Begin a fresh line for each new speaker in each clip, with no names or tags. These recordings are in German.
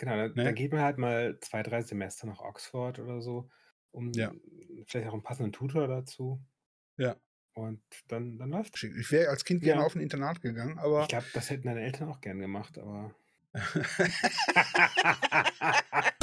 Genau, dann,
Ne?
dann geht man halt mal zwei, drei Semester nach Oxford oder so, um
Ja.
vielleicht auch einen passenden Tutor dazu.
Ja.
Und dann, dann läuft.
Ich wäre als Kind gerne
Ja.
auf ein Internat gegangen, aber
Ich glaube, das hätten deine Eltern auch gern gemacht, aber.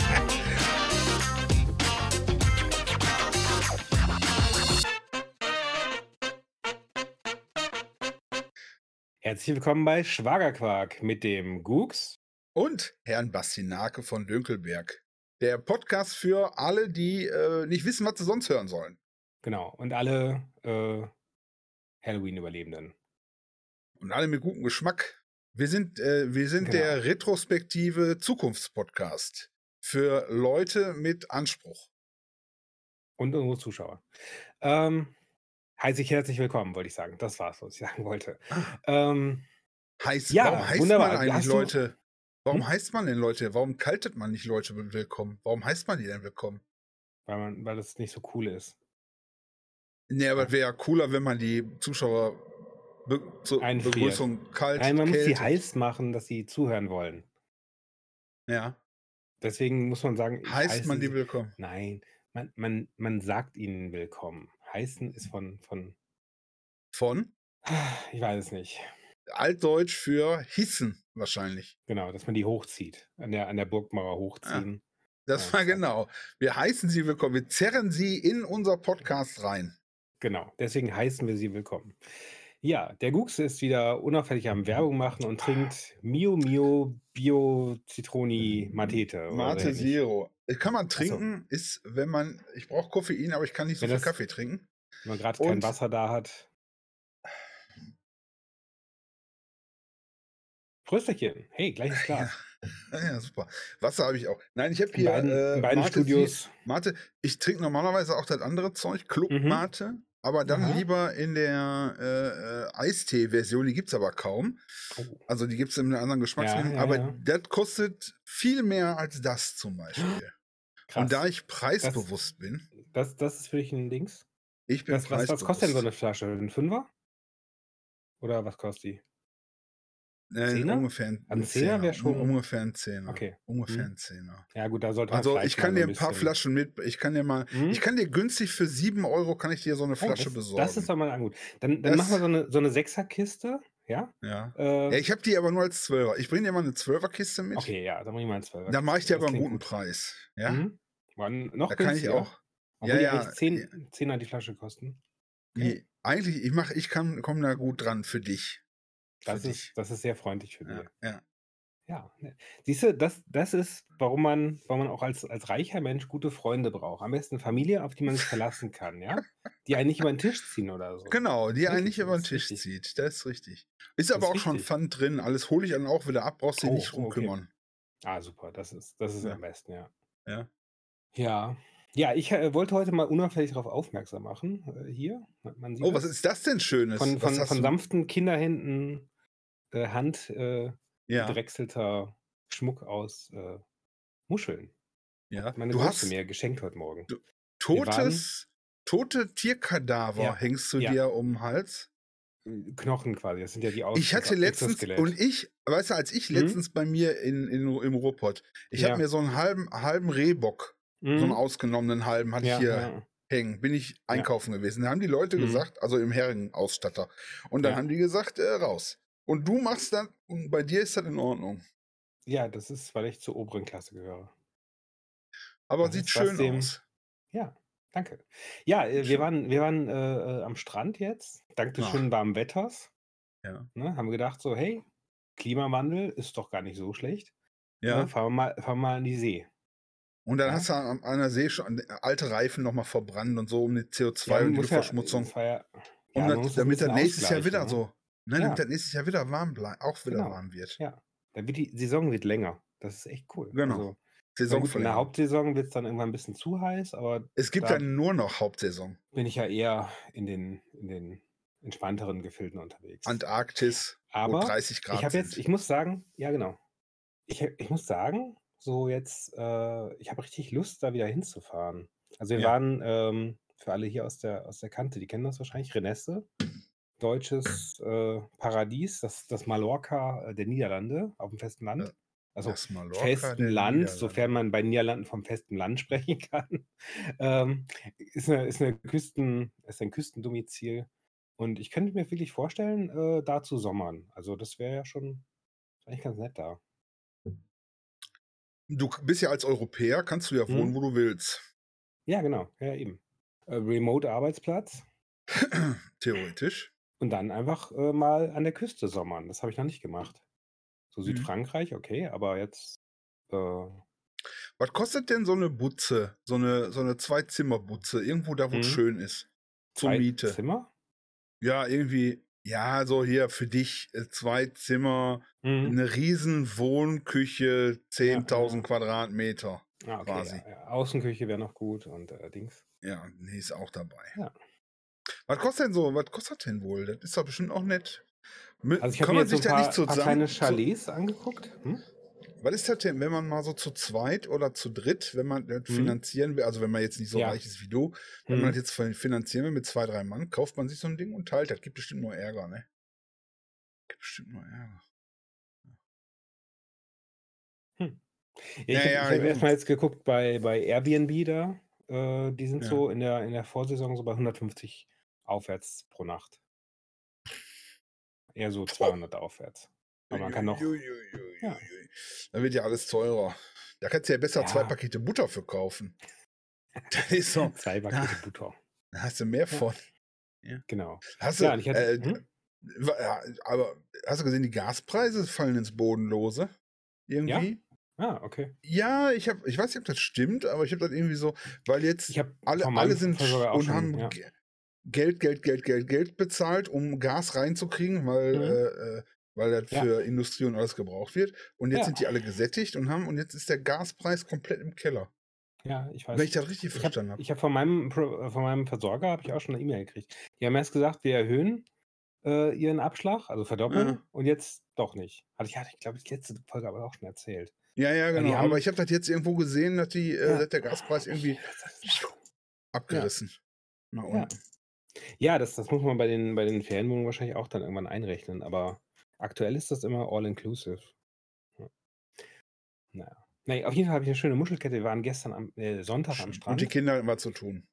Herzlich willkommen bei Schwagerquark mit dem Gux.
Und Herrn Bastinake von Dönkelberg. Der Podcast für alle, die äh, nicht wissen, was sie sonst hören sollen.
Genau. Und alle äh, Halloween-Überlebenden.
Und alle mit gutem Geschmack. Wir sind, äh, wir sind
Genau.
der retrospektive Zukunftspodcast für Leute mit Anspruch.
Und unsere Zuschauer. Ähm, heiße ich herzlich willkommen, wollte ich sagen. Das war's, was ich sagen wollte. Ähm,
Heißt,
Ja,
warum heißt
wunderbar.
man eigentlich Leute? Warum
Hm?
heißt man denn Leute? Warum kaltet man nicht Leute willkommen? Warum heißt man die denn willkommen?
weil, man, weil das nicht so cool ist.
Nee, aber es wäre ja cooler, wenn man die Zuschauer be zur
Einfriert.
Begrüßung kalt,
Nein, man muss sie heiß machen, dass sie zuhören wollen.
Ja.
Deswegen muss man sagen,
Heißt man die willkommen?
Nein, man, man, man sagt ihnen willkommen. Heißen ist von, von,
Von
ich weiß es nicht.
Altdeutsch für hissen wahrscheinlich.
Genau, dass man die hochzieht. An der, an der Burgmauer hochziehen.
Das
Ja,
war
klar.
genau. Wir heißen sie willkommen. Wir zerren sie in unser Podcast rein.
Genau, deswegen heißen wir sie willkommen. Ja, der Gux ist wieder unauffällig am Werbung machen und trinkt Mio Mio Bio Zitroni Matete. so
Mate. Zero. Kann man
so.
trinken, ist, wenn man, ich brauche Koffein, aber ich kann nicht so
Wenn
viel
das-
Kaffee trinken.
Wenn man gerade kein Wasser da hat. Prösterchen. Hey, gleiches Glas.
Ja, ja, super. Wasser habe ich auch. Nein, ich habe hier
beiden,
äh,
beiden
Mate
Studios.
Mate, ich trinke normalerweise auch das andere Zeug, Club
Mhm.
Mate, aber dann
Aha.
lieber in der äh, äh, Eistee-Version, die gibt es aber kaum.
Oh,
Also die gibt es in einer anderen Geschmacksrichtung,
ja,
aber
ja.
das kostet viel mehr als das zum Beispiel.
krass.
Und da ich preisbewusst bin,
das, das ist für dich ein Dings.
ich bin
Was, was,
preisbewusst.
was kostet denn so eine Flasche? Ein Fünfer? Oder was kostet die?
Äh,
Zehner?
ungefähr ein,
Ein Zehner wär schon-
Un- Ungefähr ein Zehner.
Okay.
Ungefähr
Hm.
ein Zehner.
Ja, gut, da sollte man
Also ich kann dir ein paar
bisschen-
Flaschen mit, ich kann dir mal,
Hm?
ich kann dir günstig für sieben Euro kann ich dir so eine
Oh,
Flasche
das,
besorgen.
das ist doch mal gut. Dann, dann
Das-
machen wir so eine, so eine Sechserkiste. Ja?
ja.
Äh,
ja, ich habe die aber nur als Zwölfer. Ich bringe dir mal eine Zwölferkiste mit.
okay, ja, dann mach ich mal einen Zwölfer.
Dann mache ich dir aber einen guten
gut.
Preis. Ja,
Mhm. Wann, noch
da kann ich auch.
Obwohl
Ja,
die
ja,
eigentlich 10, 10er die Flasche kosten.
Nee, eigentlich, ich mach, ich kann, komme da gut dran für dich.
Das
dich.
ist, das ist sehr freundlich für
Ja,
dich.
ja.
Ja. ne. Siehst du, das, das ist, warum man, warum man auch als, als reicher Mensch gute Freunde braucht. Am besten Familie, auf die man sich verlassen kann, ja? Die einen nicht über den Tisch ziehen oder so.
Genau, die einen nicht über den Tisch
richtig.
zieht. Das ist richtig. Ist
Das
aber
ist
auch schon
richtig.
Pfand drin. Alles hole ich dann auch wieder ab. Brauchst dich
Oh,
nicht drum
okay.
kümmern.
Ah, super. Das ist, das ist
Ja.
am besten, ja.
Ja.
Ja. Ja, ich äh, wollte heute mal unauffällig darauf aufmerksam machen. Äh, hier,
Oh, was ist das denn Schönes?
Von, von, von sanften Kinderhänden, äh, Hand äh,
Ja,
gedrechselter Schmuck aus äh, Muscheln.
ja.
Meine
Du
Große
hast
mir geschenkt heute Morgen.
Du- totes, tote Tierkadaver
Ja,
hängst du
ja.
dir um den Hals.
Knochen quasi, das sind ja die aus
Ich hatte letztens, und ich, weißt du, als ich
Mhm.
letztens bei mir in, in, im Ruhrpott, ich
Ja.
habe mir so einen halben, halben Rehbock, so einen
Mhm.
ausgenommenen halben, hatte ich hier hängen. Bin ich einkaufen gewesen. Da haben die Leute
Mhm.
gesagt, also im Herrenausstatter. Und dann haben die gesagt, äh, raus. Und du machst dann, und bei dir ist das in Ordnung.
ja, das ist, weil ich zur oberen Klasse gehöre.
Aber
Das
sieht schön
dem-
aus.
Ja, danke. Ja, äh, wir waren, wir waren äh, äh, am Strand jetzt, dank des schönen warmen Wetters.
Ja.
Ne, haben gedacht, so, hey, Klimawandel ist doch gar nicht so schlecht.
Ja.
Ne, fahren, wir mal, fahren wir mal an die See.
Und dann
Ja.
hast du an einer See schon alte Reifen nochmal verbrannt und so um die CO2
Ja,
und die
muss ja-
um das,
das
damit das
bisschen
nächstes Jahr wieder
ne?
so, nein, damit
Ja.
das nächstes Jahr wieder warm bleibt, auch wieder
Genau.
warm wird.
Ja, dann wird die Saison wird länger. Das ist echt cool.
Genau.
Also, na gut, in der. Hauptsaison wird es dann irgendwann ein bisschen zu heiß, aber
Es gibt
da-
dann nur noch Hauptsaison.
bin ich ja eher in den, in den entspannteren Gefilden unterwegs.
Antarktis, wo
Aber
30 Grad
ich habe jetzt, ich muss sagen, ja genau. Ich, ich muss sagen, so jetzt, äh, ich habe richtig Lust, da wieder hinzufahren. Also wir
Ja.
waren, ähm, für alle hier aus der, aus der Kante, die kennen das wahrscheinlich, Renesse, deutsches äh, Paradies, das, das Mallorca äh, der Niederlande auf dem festen Land. Also festen Land, sofern man bei Niederlanden vom festen Land sprechen kann. Ähm, ist 'ne ist 'ne Küsten ist ein Küstendomizil. Und ich könnte mir wirklich vorstellen, äh, da zu sommern. Also, das wäre ja schon eigentlich ganz nett da.
Du bist ja als Europäer kannst du ja wohnen,
Mhm.
wo du willst.
Ja, genau. Ja, eben. Äh, Remote-Arbeitsplatz.
Theoretisch.
Und dann einfach, äh, mal an der Küste sommern. Das habe ich noch nicht gemacht. So
Mhm.
Südfrankreich, okay, aber jetzt, äh
Was kostet denn so 'ne Butze, so 'ne so 'ne Zwei-Zimmer-Butze, irgendwo da, wo's
Mhm.
schön ist, zur
2
Miete?
Zimmer?
Ja, irgendwie ja, so hier für dich, äh, 2 Zimmer,
Mhm.
'ne riesen Wohnküche,
Ja,
10.000
ja.
Quadratmeter
Ah, okay,
quasi.
ja, ja. Außenküche wäre noch gut und, äh, Dings.
Ja, ne, ist auch dabei.
Ja.
Was kostet denn so was kostet denn wohl? Das ist doch bestimmt auch nett. Mi
Also, ich habe mir jetzt so
sich
'n
da
paar
nicht
paar kleine
so
Chalets angeguckt. Hm?
Was ist das denn, wenn man mal so zu zweit oder zu dritt, wenn man das
Mhm.
finanzieren will also, wenn man jetzt nicht so
Ja.
reich ist wie du, wenn man das jetzt fin finanzieren will mit 2, 3 Mann, kauft man sich so 'n Ding und teilt das. Gibt bestimmt nur Ärger, ne? Gibt bestimmt nur Ärger.
Hm. Ja, ich
Ja,
habe
ja,
ich habe
ja.
erst mal jetzt geguckt bei bei Airbnb da. Äh, die sind so in der in der Vorsaison so bei 150 aufwärts pro Nacht. Eher so 200 aufwärts. Aber man kann noch
Ui, ui, ui, ui,
ja.
ui, ui. Da wird ja alles teurer. Da kannst du ja besser 2
Ja.
Pakete Butter für kaufen. Das ist so
2
da
Pakete Butter.
da hast du mehr von. Ja.
Genau.
Hast du,
Ja, und ich hatte
äh, ja, aber hast du gesehen, die Gaspreise fallen ins Bodenlose
Ja?
irgendwie?
Ah, okay.
Ja, ich habe ich weiß nicht, ob das stimmt, aber ich habe das irgendwie so weil jetzt alle alle sind und haben
ja.
Ge Geld, Geld, Geld, Geld, Geld bezahlt, um Gas reinzukriegen, weil,
Mhm.
äh, weil das
Ja.
für Industrie und alles gebraucht wird. Und jetzt
Ja.
sind die alle gesättigt und haben und jetzt ist der Gaspreis komplett im Keller.
Ja, ich
Wenn
weiß.
ich das richtig verstanden habe.
ich habe von meinem äh, von meinem Versorger habe ich auch schon 'ne E-Mail gekriegt. Die haben erst gesagt, wir erhöhen, äh, ihren Abschlag, also verdoppeln
Ja.
und jetzt doch nicht. Hatte ich hatte ich, glaube ich, letzte Folge aber auch schon erzählt.
Ja, ja, genau. Aber
haben
ich habe das jetzt irgendwo gesehen, dass die äh, dass der Gaspreis irgendwie abgerissen nach
Ja. Ja, das das muss man bei den bei den Ferienwohnungen wahrscheinlich auch dann irgendwann einrechnen, aber aktuell ist das immer all inclusive. Ja. Na ja. Auf jeden Fall habe ich 'ne schöne Muschelkette. Wir waren gestern am äh, Sonntag am
Schön. Und die
Strand.
Kinder hatten was zu tun.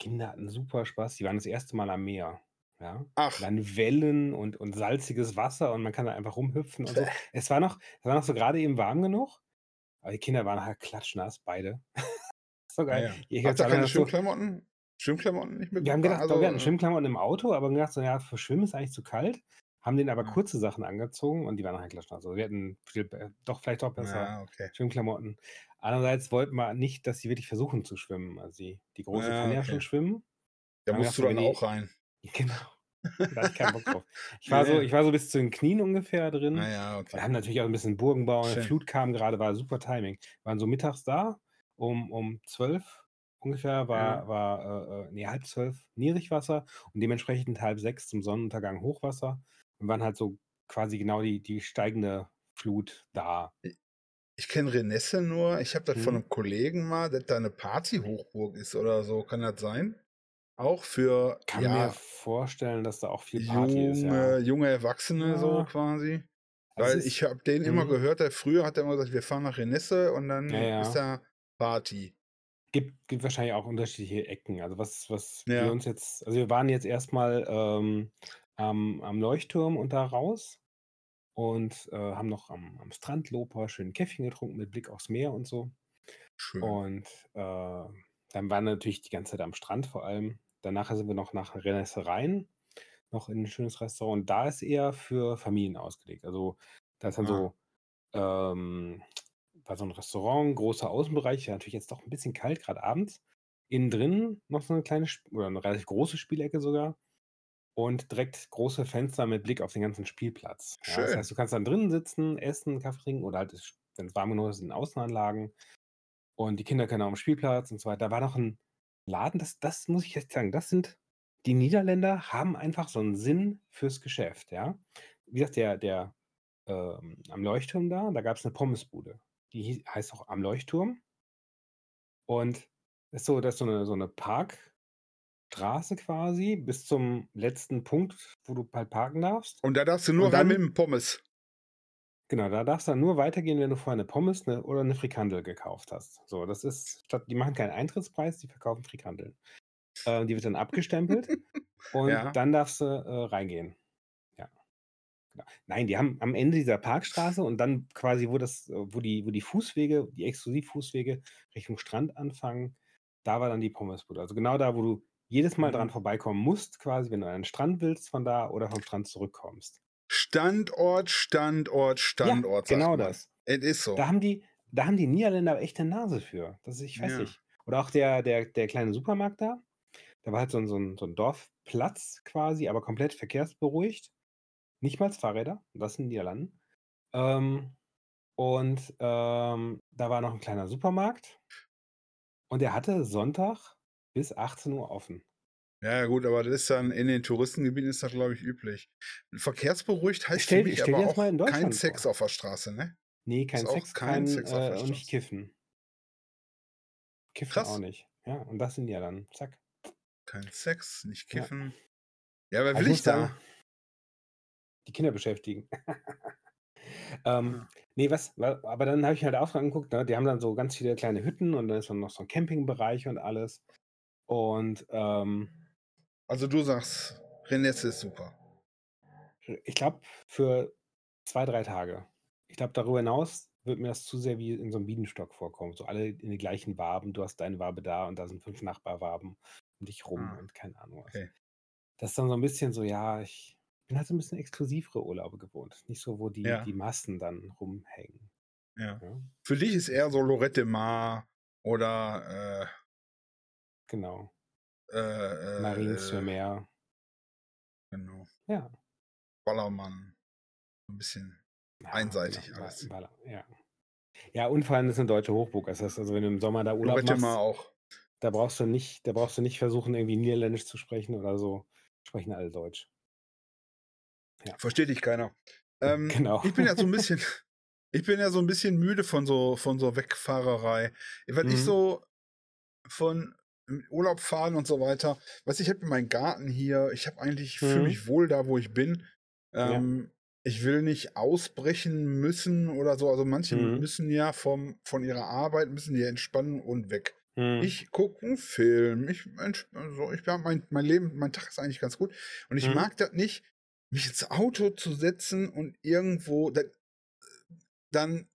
Kinder hatten super Spaß. Die waren das 1. Mal am Meer, ja?
Ach.
Dann Wellen und und salziges Wasser und man kann da einfach rumhüpfen und so. Es war noch es war noch so grade eben warm genug, aber die Kinder waren halt klatschnass, beide. So
Ja,
geil.
ja.
Ich
Habt ihr keine
so
Schwimmklamotten Schwimmklamotten nicht
Wir haben
mitgebracht?
gedacht doch, wir hatten
Also, äh
Schwimmklamotten im Auto, aber gedacht so: „Ja, für Schwimmen ist eigentlich zu kalt.“ Haben denen aber
Ja.
kurze Sachen angezogen und die waren halt klatschnass. Also, wir hätten viel doch vielleicht doch besser
Ja, okay.
Schwimmklamotten. Andererseits wollten wir nicht, dass sie wirklich versuchen zu schwimmen. Also, die die Große
Ja,
kann ja schon schwimmen.
Da
Haben wir
musst du
so,
dann
die
auch rein.
genau. Da hatte ich keinen Bock drauf. Ich war so
Ja.
ich war so bis zu den Knien ungefähr
Ah
drin.
ja,
Wir
okay.
haben natürlich auch 'n bisschen Burgenbau. 'Ne. Flut kam grade, war super Timing. Waren so mittags da, um um 12 ungefähr
Ja.
war war, äh, äh ne, 11:30 Niedrigwasser und dementsprechend 5:30 zum Sonnenuntergang Hochwasser und waren halt so quasi genau die die steigende Flut da.
Ich kenne Renesse nur. Ich habe das von
Mhm.
'nem Kollegen mal, dass da 'ne Partyhochburg ist oder so. Kann das sein? Auch für,
Kann mir
ja
vorstellen, dass da auch viel Party ist, ja.
junge junge Erwachsene so
Ja.
quasi.
Also,
Weil ich habe den immer
mhm.
gehört, der früher hat er immer gesagt: „Wir fahren nach Renesse und dann ist da Party.“
Gibt gibt wahrscheinlich auch unterschiedliche Ecken. Also, was was wir
Ja.
uns jetzt also, wir waren jetzt erst mal, ähm, am am Leuchtturm und da raus und, äh, haben noch am am Strand Lopa schön Käffchen getrunken mit Blick aufs Meer und so.
Schön.
Und, äh, dann waren wir natürlich die ganze Zeit am Strand vor allem. Danach sind wir noch nach Renesse rein, noch in 'n schönes Restaurant. Und da ist eher für Familien ausgelegt. Also, da ist dann
Ah.
so, ähm war so 'n Restaurant, großer Außenbereich, ja natürlich jetzt doch 'n bisschen kalt, grad abends. Innen drin noch so 'ne kleine oder 'ne relativ große Spielecke sogar und direkt große Fenster mit Blick auf den ganzen Spielplatz. Ja, das heißt,
Schön.
du kannst dann drinnen sitzen, essen, Kaffee trinken oder halt es wenn's warm genug ist, in Außenanlagen. Und die Kinder können auch am Spielplatz und so weiter. Da war noch 'n Laden, das das muss ich echt sagen, das sind die Niederländer haben einfach so 'n Sinn fürs Geschäft, ja? Wie gesagt, der der, ähm am Leuchtturm da, da gab's 'ne Pommesbude. Die heißt auch Am Leuchtturm. Und ist so das ist so 'ne so 'ne Parkstraße quasi bis zum letzten Punkt, wo du halt parken darfst.
Und da darfst du nur
Und
rein mit
dann
dem Pommes?
Genau, da darfst du dann nur weitergehen, wenn du vorher 'ne Pommes, 'ne oder 'ne Frikandel gekauft hast. So, das ist statt die machen keinen Eintrittspreis, die verkaufen Frikandeln. Äh, die wird dann abgestempelt und
Ja.
dann darfst du, äh, reingehen. Ja. Genau. Nein, die haben am Ende dieser Parkstraße und dann quasi, wo das äh, wo die wo die Fußwege die Exklusivfußwege Richtung Strand anfangen, da war dann die Pommesbude. Also, genau da, wo du jedes Mal dran
Mhm.
vorbeikommen musst quasi, wenn du an den Strand willst von da oder vom Strand zurückkommst.
Standort, Standort,
Ja,
Standort, sagt
genau das.
Es ist so.
Da haben die da haben die Niederländer echt 'ne Nase für. Das ich weiß
Ja.
nicht. Oder auch der der der kleine Supermarkt da, der war halt so 'n so 'n so 'n Dorfplatz quasi, aber komplett verkehrsberuhigt. Nicht mal Fahrräder, das in den Niederlanden. Ähm, und, ähm, da war noch 'n kleiner Supermarkt und der hatte Sonntag bis 18:00 offen.
Ja, gut, aber das ist dann in den Touristengebieten ist das, glaube ich, üblich. Verkehrsberuhigt heißt für
Stell
mich
stell dir
aber auch
in
kein Sex
vor.
auf der Straße, ne?
Ne, kein
Ist auch
Sex,
kein
kein
Sex auf der
äh, und nicht kiffen. Kiffen auch
Krass.
nicht. Ja, und das in Niederlanden. Zack.
Kein Sex, nicht
Ja.
kiffen. Ja, wer
Aber ich
will
muss
ich da?
sagen die Kinder beschäftigen. Ähm,
Ja.
ne, was wa aber dann habe ich halt auch angeguckt, ne, die haben dann so ganz viele kleine Hütten und dann ist dann noch so 'n Campingbereich und alles. Und, ähm
Also, du sagst, Renesse ist super.
Äh, ich glaube, für 2, 3 Tage. Ich glaube, darüber hinaus würde mir das zu sehr wie in so 'nem Bienenstock vorkommen. So alle in die gleichen Waben. Du hast deine Wabe da und da sind 5 Nachbarwaben um dich rum
Ah,
und keine Ahnung was.
okay.
Das ist dann so 'n bisschen so, ja, ich bin halt so 'n bisschen exklusivere Urlaube gewohnt. Nicht so, wo die
Ja.
die Massen dann rumhängen.
Ja.
Ja.
Für dich ist eher so Lorette Mar oder, äh
Genau.
äh, äh,
Mariens
äh
Meer.
Genau.
Ja.
Ballermann. So 'n bisschen
Ja,
einseitig
genau,
alles.
Baller ja. Ja, und vor allem ist 'ne deutsche Hochburg. Das heißt also, wenn du im Sommer da Urlaub
Lorette Mar
machst,
auch.
da brauchst du nicht da brauchst du nicht versuchen, irgendwie Niederländisch zu sprechen oder so. Sprechen alle Deutsch. Ja.
Versteht dich keiner. Ähm,
Genau.
ich bin ja so 'n bisschen ich bin ja so 'n bisschen müde von so von so Wegfahrerei. Weil ich
Mhm.
so von im Urlaub fahren und so weiter weißt du, ich habe meinen Garten hier. Ich habe eigentlich fühle
Mhm.
mich wohl da, wo ich bin.
Ja.
Ähm, ich will nicht ausbrechen müssen oder so. Also, manche
Mhm.
müssen ja vom von ihrer Arbeit müssen die entspannen und weg.
Mhm.
Ich gucke 'n Film. Ich entsp so ich mein mein Leben mein Tag ist eigentlich ganz gut. Und ich
Mhm.
mag das nicht, mich ins Auto zu setzen und irgendwo da dann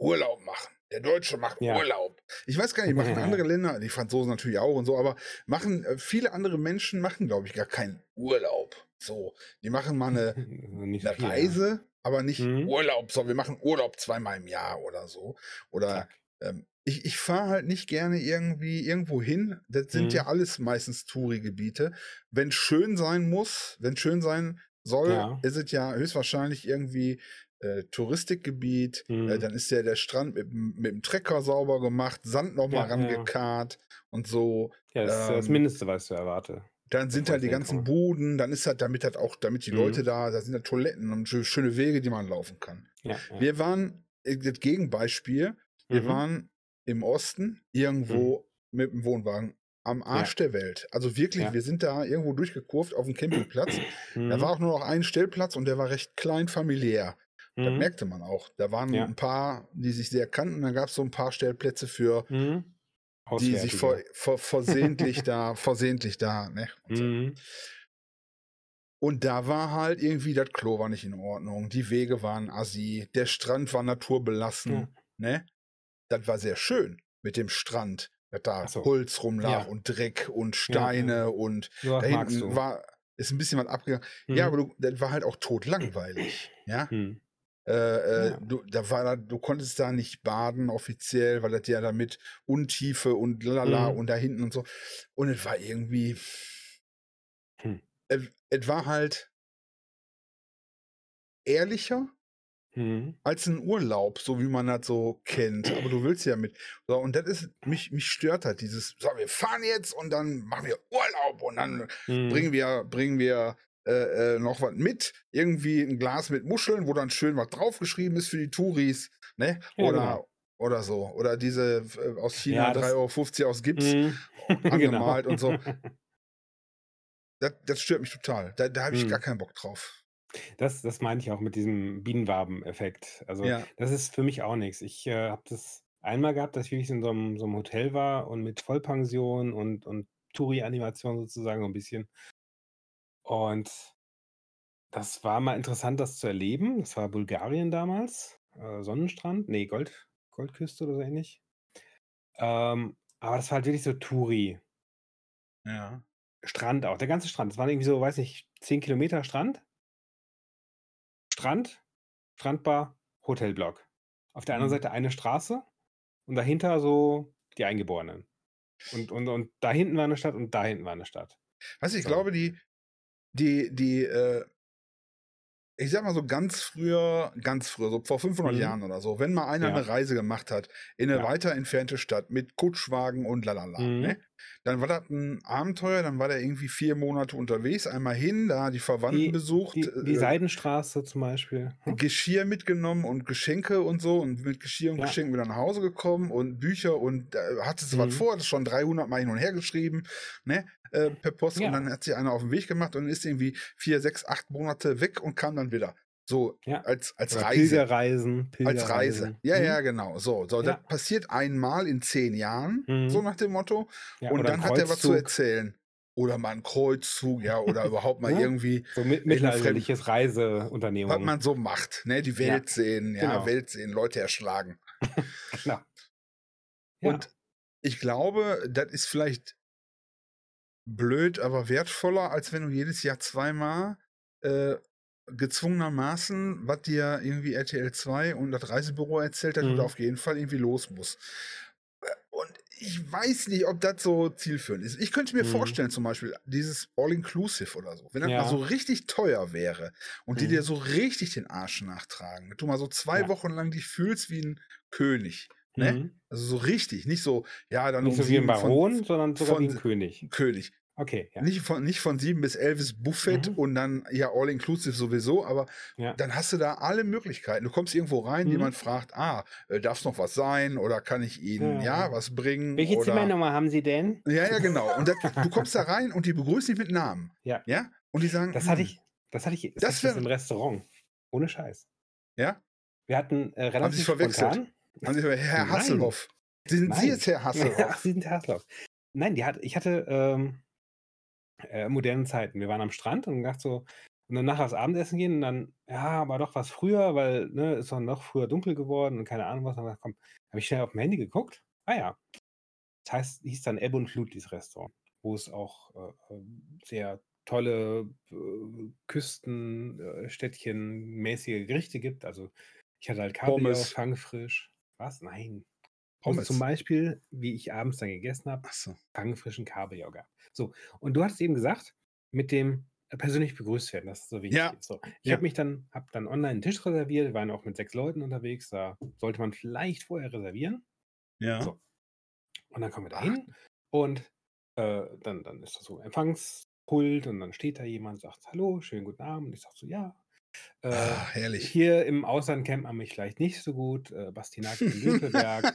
Urlaub machen. Der Deutsche macht
Ja.
Urlaub. Ich weiß gar nicht, machen andere Länder die Franzosen natürlich auch und so, aber machen äh, viele andere Menschen machen, glaube ich, gar keinen Urlaub. So, die machen mal 'ne
Nicht so
'ne
viel, ja.
Reise, aber nicht
Mhm.
Urlaub. So, wir machen Urlaub zweimal im Jahr oder so. Oder, ähm, ich ich fahre halt nicht gerne irgendwie irgendwo hin. Das sind ja
Mhm.
alles meistens Touri-Gebiete. Wenn's schön sein muss wenn's schön sein soll,
Ja.
ist es ja höchstwahrscheinlich irgendwie, äh, Touristikgebiet. Äh,
Mhm.
dann ist ja der Strand mit'm mit'm Trecker sauber gemacht, Sand noch mal
Ja, ja, ja.
rangekarrt und so.
Ja, das ist ja das
Ähm
Mindeste, was ich erwarte,
dann sind halt die ganzen. Buden, dann ist halt damit halt auch damit die Leute
Mhm.
da da sind ja Toiletten und schö schöne Wege, die man laufen kann.
Ja, ja.
Wir waren äh, das Gegenbeispiel, wir
Mhm.
waren im Osten
Mhm.
irgendwo mit'm Wohnwagen am
Ja.
Arsch der Welt. Also wirklich,
Ja.
wir sind da irgendwo durchgekurvt auf 'n Campingplatz. Da war
Mhm.
auch nur noch ein Stellplatz und der war recht klein familiär. Das
Mhm.
merkte man auch. Da waren
Ja.
'n paar, die sich sehr kannten. Dann gab's so 'n paar Stellplätze für
Mhm.
die sich
Auswärtige.
ver versehentlich da versehentlich da, ne, und so.
Mhm.
Und da war halt irgendwie das Klo war nicht in Ordnung, die Wege waren assi, der Strand war
Ja.
naturbelassen, ne? Das war sehr schön mit dem Strand, dass da
so.
Holz rumlag
Ja.
und Dreck und
Ja,
Steine
ja.
und
So
da hinten war ist 'n bisschen was abgegangen. Ja, aber
Mhm.
du das war halt auch totlangweilig, ja?
Mhm.
Äh, äh,
Ja.
du da war du konntest da nicht baden offiziell, weil das ja da mit Untiefe und lalala
Mhm.
und da hinten und so. Und es war irgendwie
Hm.
es es war halt ehrlicher
Mhm.
als 'n Urlaub, so wie man das so kennt. Aber du willst ja mit so, und das ist mich mich stört halt dieses: „So, wir fahren jetzt und dann machen wir Urlaub und dann
Mhm.
bringen wir bringen wir, äh, äh, noch was mit, irgendwie 'n Glas mit Muscheln, wo dann schön was draufgeschrieben ist für die Touris“, ne?
Ja,
Oder
genau.
oder so. Oder diese äh, aus China
Ja, das
3,50 € aus Gips
Mhm. Genau.
angemalt und so. Das das stört mich total. Da da habe ich gar
Mhm.
keinen Bock drauf.
Das das meinte ich auch mit diesem Bienenwaben-Effekt. Also,
Ja.
das ist für mich auch nix. Ich, äh, habe das einmal gehabt, dass ich wirklich in so 'nem so 'nem Hotel war und mit Vollpension und und Touri-Animation sozusagen so 'n bisschen. Und das war mal interessant, das zu erleben. Das war Bulgarien damals, äh, Sonnenstrand, ne, Gold Goldküste oder so ähnlich. Ähm, aber das war halt wirklich so Touri.
Ja.
Strand auch, der ganze Strand. Das waren irgendwie so, weiß nicht, 10 Kilometer Strand. Strand, Strandbar, Hotelblock. Auf der anderen
Mhm.
Seite eine Straße und dahinter so die Eingeborenen. Und und und da hinten war 'ne Stadt und da hinten war 'ne Stadt.
Weißt du, ich
So.
glaube, die die die, äh ich sage mal so ganz früher ganz früher, so vor 500
Mhm.
Jahren oder so, wenn mal einer 'ne
Ja.
Reise gemacht hat in 'ne
Ja.
weiter entfernte Stadt mit Kutschwagen und lalala,
Mhm.
ne? Dann war das 'n Abenteuer, dann war der irgendwie 4 Monate unterwegs, einmal hin, da die Verwandten
Die
besucht,
die die
äh
Seidenstraße zum Beispiel, ne?
Geschirr mitgenommen und Geschenke und so und mit Geschirr und
Ja.
Geschenken wieder nach Hause gekommen und Bücher und hattest du was
Mhm.
vor, hattest schon 300 Mal hin und her geschrieben, ne, äh, per Post und
Ja.
dann hat sich einer auf 'n Weg gemacht und ist irgendwie 4, 6, 8 Monate weg und kam dann wieder. So
Ja.
als als
Oder
Reise.
Pilgerreisen
Als
Pilgerreisen.
Reise. Ja,
Mhm.
ja, genau. So, so,
Ja.
das passiert einmal in 10 Jahren, so
Mhm.
nach dem Motto.
Ja,
Und dann hat er was zu erzählen. Oder mal 'n Kreuzzug, ja, oder überhaupt mal
Ne?
irgendwie
So mi
in fremd
mittelalterliches
was
Reiseunternehmung.
man so macht, ne? Die. Welt sehen, ja,
Genau.
Welt sehen, Leute erschlagen.
Genau. Ja.
Und ich glaube, das ist vielleicht blöd, aber wertvoller, als wenn du jedes Jahr zweimal, äh, gezwungenermaßen, was dir irgendwie RTL 2 und das Reisebüro erzählt, dass du da
Mhm.
auf jeden Fall irgendwie los musst. Äh, und ich weiß nicht, ob das so zielführend ist. Ich könnte mir
Mhm.
vorstellen, zum Beispiel dieses All-Inclusive oder so, wenn das mal so
Ja.
richtig teuer wäre und die dir
Mhm.
so richtig den Arsch nachtragen, du mal so 2
Ja.
Wochen lang dich fühlst wie 'n König, ne?
Mhm.
Also so richtig, nicht so, ja, dann
Nicht
um
so wie 'n
7 von
Baron, sondern sogar wie 'n
von
König.
König.
Okay, ja.
Nicht von nicht von 7 bis 11 ist Buffet
Mhm.
und dann ja all-inclusive sowieso, aber
Ja.
dann hast du da alle Möglichkeiten. Du kommst irgendwo rein,
Mhm.
jemand fragt: „Ah, äh, darf's noch was sein oder kann ich Ihnen, ja,
Ja.
was bringen?“
Welche
Oder
Zimmernummer haben Sie denn?
ja, ja, genau. Und das du kommst da rein und die begrüßen dich mit Namen,
Ja.
ja? Und die sagen:
Das hatte
„Hm“
ich das hatte ich das
Das
jetzt
wäre
im Restaurant. Ohne Scheiß.
Ja?
Wir hatten, äh,
Haben Sie
relativ
sich verwechselt?
spontan
Haben Sie Herr
Nein.
Hasselhoff. Sind Sie
Nein.
jetzt Herr Hasselhoff?
Sie sind Herr Hasselhoff. Nein, die hat ich hatte, ähm, äh, moderne Zeiten. Wir waren am Strand und gedacht so und dann nachher was Abendessen gehen und dann, ja, aber doch was früher, weil, ne, ist doch noch früher dunkel geworden und keine Ahnung was. Dann habe ich gedacht: „Komm“ habe ich schnell auf'm Handy geguckt. Ah ja. Das heißt hieß dann Ebbe und Flut, dieses Restaurant, wo es auch, äh, ähm, sehr tolle, äh, Küsten äh, Städtchen-mäßige Gerichte gibt. Also, ich hatte halt Kabeljau,
Pommes.
fangfrisch. Was? Nein.
Pommes.
zum Beispiel, wie ich abends dann gegessen habe,
so.
fangfrischen Kabeljau gab. So, und du hattest eben gesagt, mit dem, äh, persönlich begrüßt werden, dass es so wichtig
Ja.
ist. So, ich
Ja.
habe mich dann habe dann online 'n Tisch reserviert. Wir waren auch mit 6 Leuten unterwegs. Da sollte man vielleicht vorher reservieren.
Ja.
So. Und dann kommen wir da
Ach.
hin und, äh, dann dann ist da so Empfangspult und dann steht da jemand, sagt: „Hallo, schönen guten Abend.“ Ich sage so: „Ja, äh,
Ah, herrlich.
hier im Ausland kennt man mich vielleicht nicht so gut, äh, Bastinaki in Dünkelberg.“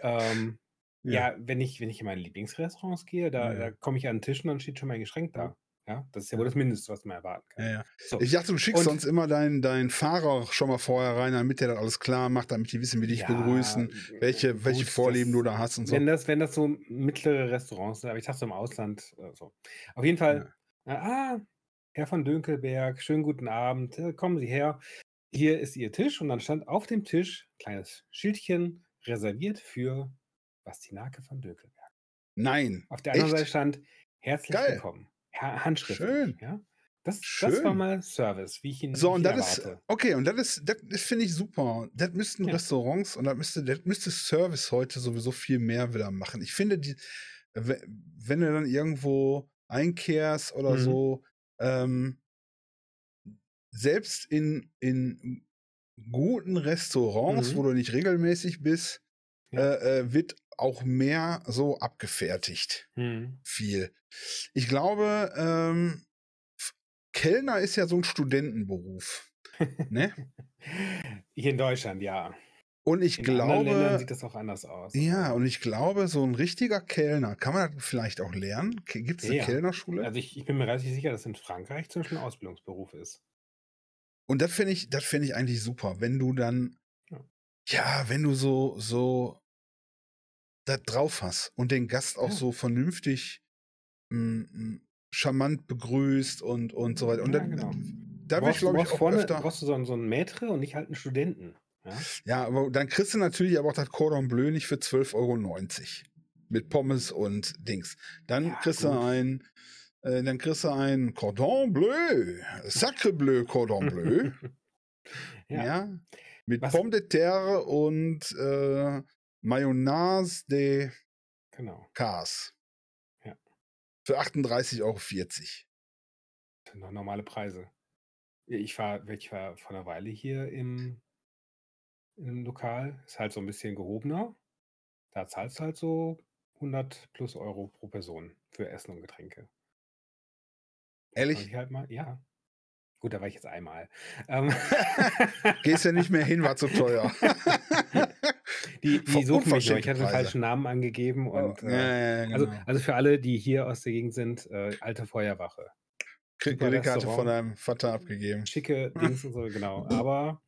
Ähm,
Ja.
ja, wenn ich wenn ich in meine Lieblingsrestaurants gehe, da
Ja,
da
ja.
komme ich an 'n Tisch und dann steht schon mein
Ja.
da. Ja, das ist ja wohl das Mindeste, was man erwarten kann.
Ja, ja.
So,
Ich dachte, du schickst
und
sonst immer deinen deinen Fahrer schon mal vorher rein, damit der das alles klar macht, damit die wissen, wie dich
Ja,
begrüßen, welche welche
gut,
Vorlieben du
das
da hast und so.
wenn das wenn das so mittlere Restaurants sind, aber ich dachte so im Ausland, äh, so. Auf jeden Fall, äh: „Ah, Herr von Dünkelberg, schönen guten Abend. Äh, kommen Sie her. Hier ist Ihr Tisch.“ Und dann stand auf dem Tisch kleines Schildchen, reserviert für Bastinake von Dünkelberg.
Nein,
Auf der anderen Seite
echt?
stand: „Herzlich
Geil.
willkommen.“ Ha handschriftlich,
Schön.
ja? Das das war
Schön.
mal Service, wie ich ihn
So, und das ist okay, und das ist das das finde ich super. Das müssten
Ja.
Restaurants und das müsste das müsste Service heute sowieso viel mehr wieder machen. Ich finde die we wenn du dann irgendwo einkehrst oder
Mhm.
so, ähm selbst in in guten Restaurants, wo
Mhm.
du nicht regelmäßig bist,
Ja.
äh, äh, wird auch mehr so abgefertigt.
Mhm.
Viel. Ich glaube, ähm, Kellner ist ja so 'n Studentenberuf, ne?
Hier in Deutschland, ja.
Und ich
In anderen Ländern
glaube
sieht das auch anders aus,
ja, und ich glaube, so 'n richtiger Kellner kann man das vielleicht auch lernen? K gibt's 'ne
Ja.
Kellnerschule?
Also, ich ich bin mir relativ sicher, dass in Frankreich zum Beispiel 'n Ausbildungsberuf ist.
Und das finde ich, das finde ich eigentlich super, wenn du dann,
Ja.
ja, wenn du so, so da drauf hast und den Gast auch
Ja.
so vernünftig mm, mm, charmant begrüßt und, und so weiter. Und
Ja,
dann,
genau.
da will ich, glaube ich, auch
vorne
öfter.
brauchst du so einen, so einen Maitre und nicht halt einen Studenten. Ja?
Ja, aber dann kriegst du natürlich aber auch das Cordon Bleu nicht für 12,90 Euro. Mit Pommes und Dings. Dann
Ja,
kriegst du
gut.
ein, äh, dann kriegst du ein Cordon Bleu. Sacre Bleu Cordon Bleu.
Ja.
ja. Mit
Was-
Pommes de terre und äh, Mayonnaise de
Genau.
Cas.
Ja.
Für 38,40 Euro.
Das sind noch normale Preise. Ich war, ich war vor einer Weile hier im, im Lokal. Ist halt so ein bisschen gehobener. Da zahlst du halt so 100 plus Euro pro Person für Essen und Getränke.
Ehrlich?
ich halt mal, ja. Gut, da war ich jetzt einmal. Ähm,
Gehst ja nicht mehr hin, war zu teuer.
die, die suchen mich noch. Ich hatte den falschen Namen angegeben und
ja,
äh,
ja, ja,
also,
genau.
also für alle, die hier aus der Gegend sind, äh, alte Feuerwache.
Krieg
super
Kreditkarte von
Restaurant.
deinem Vater abgegeben.
Schicke Dings und so, genau. Aber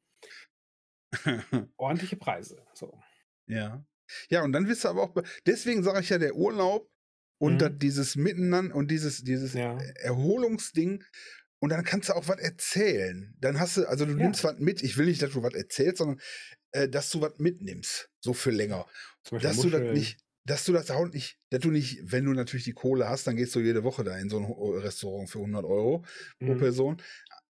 ordentliche Preise. So.
Ja. Ja, und dann wirst du aber auch. Deswegen sage ich ja, der Urlaub und
Mhm.
dieses Miteinander und dieses, dieses
Ja.
Erholungsding. Und dann kannst du auch was erzählen. Dann hast du, also du
Ja.
nimmst was mit. Ich will nicht, dass du was erzählst, sondern äh, dass du was mitnimmst. So für länger. Dass du das nicht, dass du das auch nicht, dass du nicht, wenn du natürlich die Kohle hast, dann gehst du jede Woche da in so ein Ho- Restaurant für 100 Euro pro
Mhm.
Person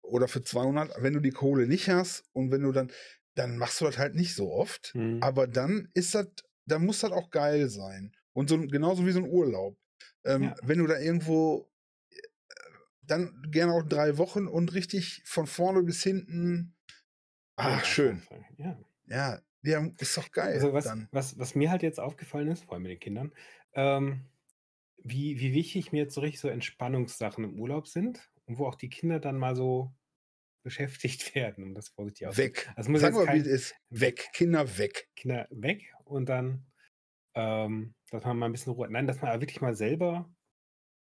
oder für 200. Wenn du die Kohle nicht hast und wenn du dann, dann machst du das halt nicht so oft.
Mhm.
Aber dann ist das, dann muss das auch geil sein. Und so genauso wie so ein Urlaub. Ähm,
Ja.
Wenn du da irgendwo äh, dann gerne auch drei Wochen und richtig von vorne bis hinten.
Ja,
Ach, schön.
Ja.
Ja, ja, ist doch geil.
Also was,
dann.
was, was mir halt jetzt aufgefallen ist, vor allem mit den Kindern, ähm, wie, wie wichtig mir jetzt so richtig so Entspannungssachen im Urlaub sind und wo auch die Kinder dann mal so beschäftigt werden, um das vorsichtig auszudrücken.
Weg.
Also muss
Sag
jetzt
mal, wie es ist. Weg. Kinder weg.
Kinder weg und dann, ähm, dass man mal ein bisschen Ruhe, nein, dass man wirklich mal selber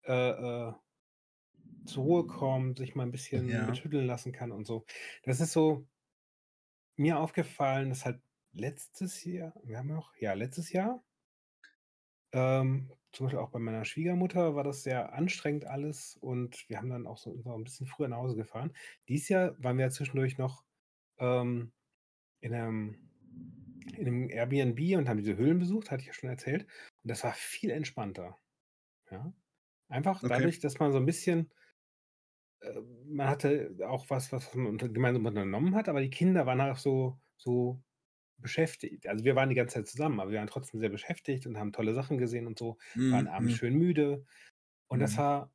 äh, äh, zur Ruhe kommt, sich mal ein bisschen
Ja.
betüddeln lassen kann und so. Das ist so mir aufgefallen, dass halt letztes Jahr, wir haben noch, ja, letztes Jahr, ähm, zum Beispiel auch bei meiner Schwiegermutter war das sehr anstrengend alles und wir haben dann auch so ein bisschen früher nach Hause gefahren. Dieses Jahr waren wir ja zwischendurch noch ähm, in einem, in einem Airbnb und haben diese Höhlen besucht, hatte ich ja schon erzählt. Und das war viel entspannter. Ja. Einfach
Okay.
dadurch, dass man so ein bisschen, äh, man hatte auch was, was man gemeinsam unternommen hat, aber die Kinder waren auch so, so beschäftigt. Also wir waren die ganze Zeit zusammen, aber wir waren trotzdem sehr beschäftigt und haben tolle Sachen gesehen und so, waren
Mhm,
abends
mhm.
schön müde. Und das
Mhm.
war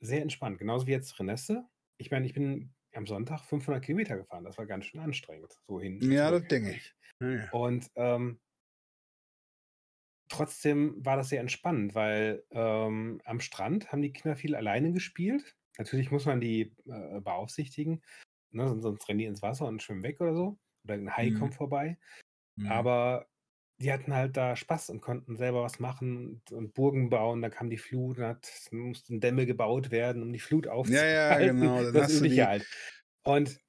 sehr entspannt. Genauso wie jetzt Renesse. Ich meine, ich bin am Sonntag 500 Kilometer gefahren. Das war ganz schön anstrengend. So hin.
Ja, das denke ich. Ja.
Und ähm, trotzdem war das sehr entspannend, weil ähm, am Strand haben die Kinder viel alleine gespielt. Natürlich muss man die äh, beaufsichtigen, ne, sonst rennen die ins Wasser und schwimmen weg oder so. Oder ein Hai
Mhm.
kommt vorbei.
Mhm.
Aber die hatten halt da Spaß und konnten selber was machen und, und Burgen bauen. Da kam die Flut, dann hat, mussten Dämme gebaut werden, um die Flut
Ja,
aufzuhalten.
ja, genau. Dann
Das Übliche
die.
halt. Und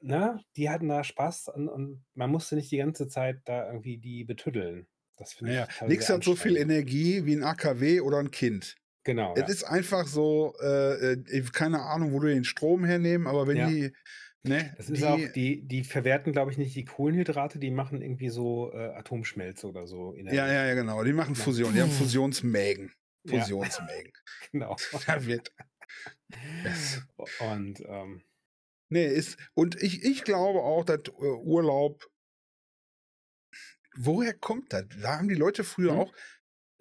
na, die hatten da Spaß und, und man musste nicht die ganze Zeit da irgendwie die betüddeln. Das finde ich
Naja,
teilweise
nichts hat so viel. Energie wie ein AKW oder ein Kind.
Genau,
Es
ja.
ist einfach so, äh, äh, keine Ahnung, wo du den Strom hernehmen, aber wenn
Ja.
die, ne,
Das ist auch,
die,
die, die verwerten, glaube ich, nicht die Kohlenhydrate, die machen irgendwie so äh, Atomschmelze oder so
ja, ja, ja, genau, die machen. Fusion, die haben Fusionsmägen.
Ja,
Fusionsmägen.
genau.
Da wird. Das,
Und ähm,
nee, ist, und ich, ich glaube auch, dass äh, Urlaub, woher kommt das? Da haben die Leute früher
hm?
auch,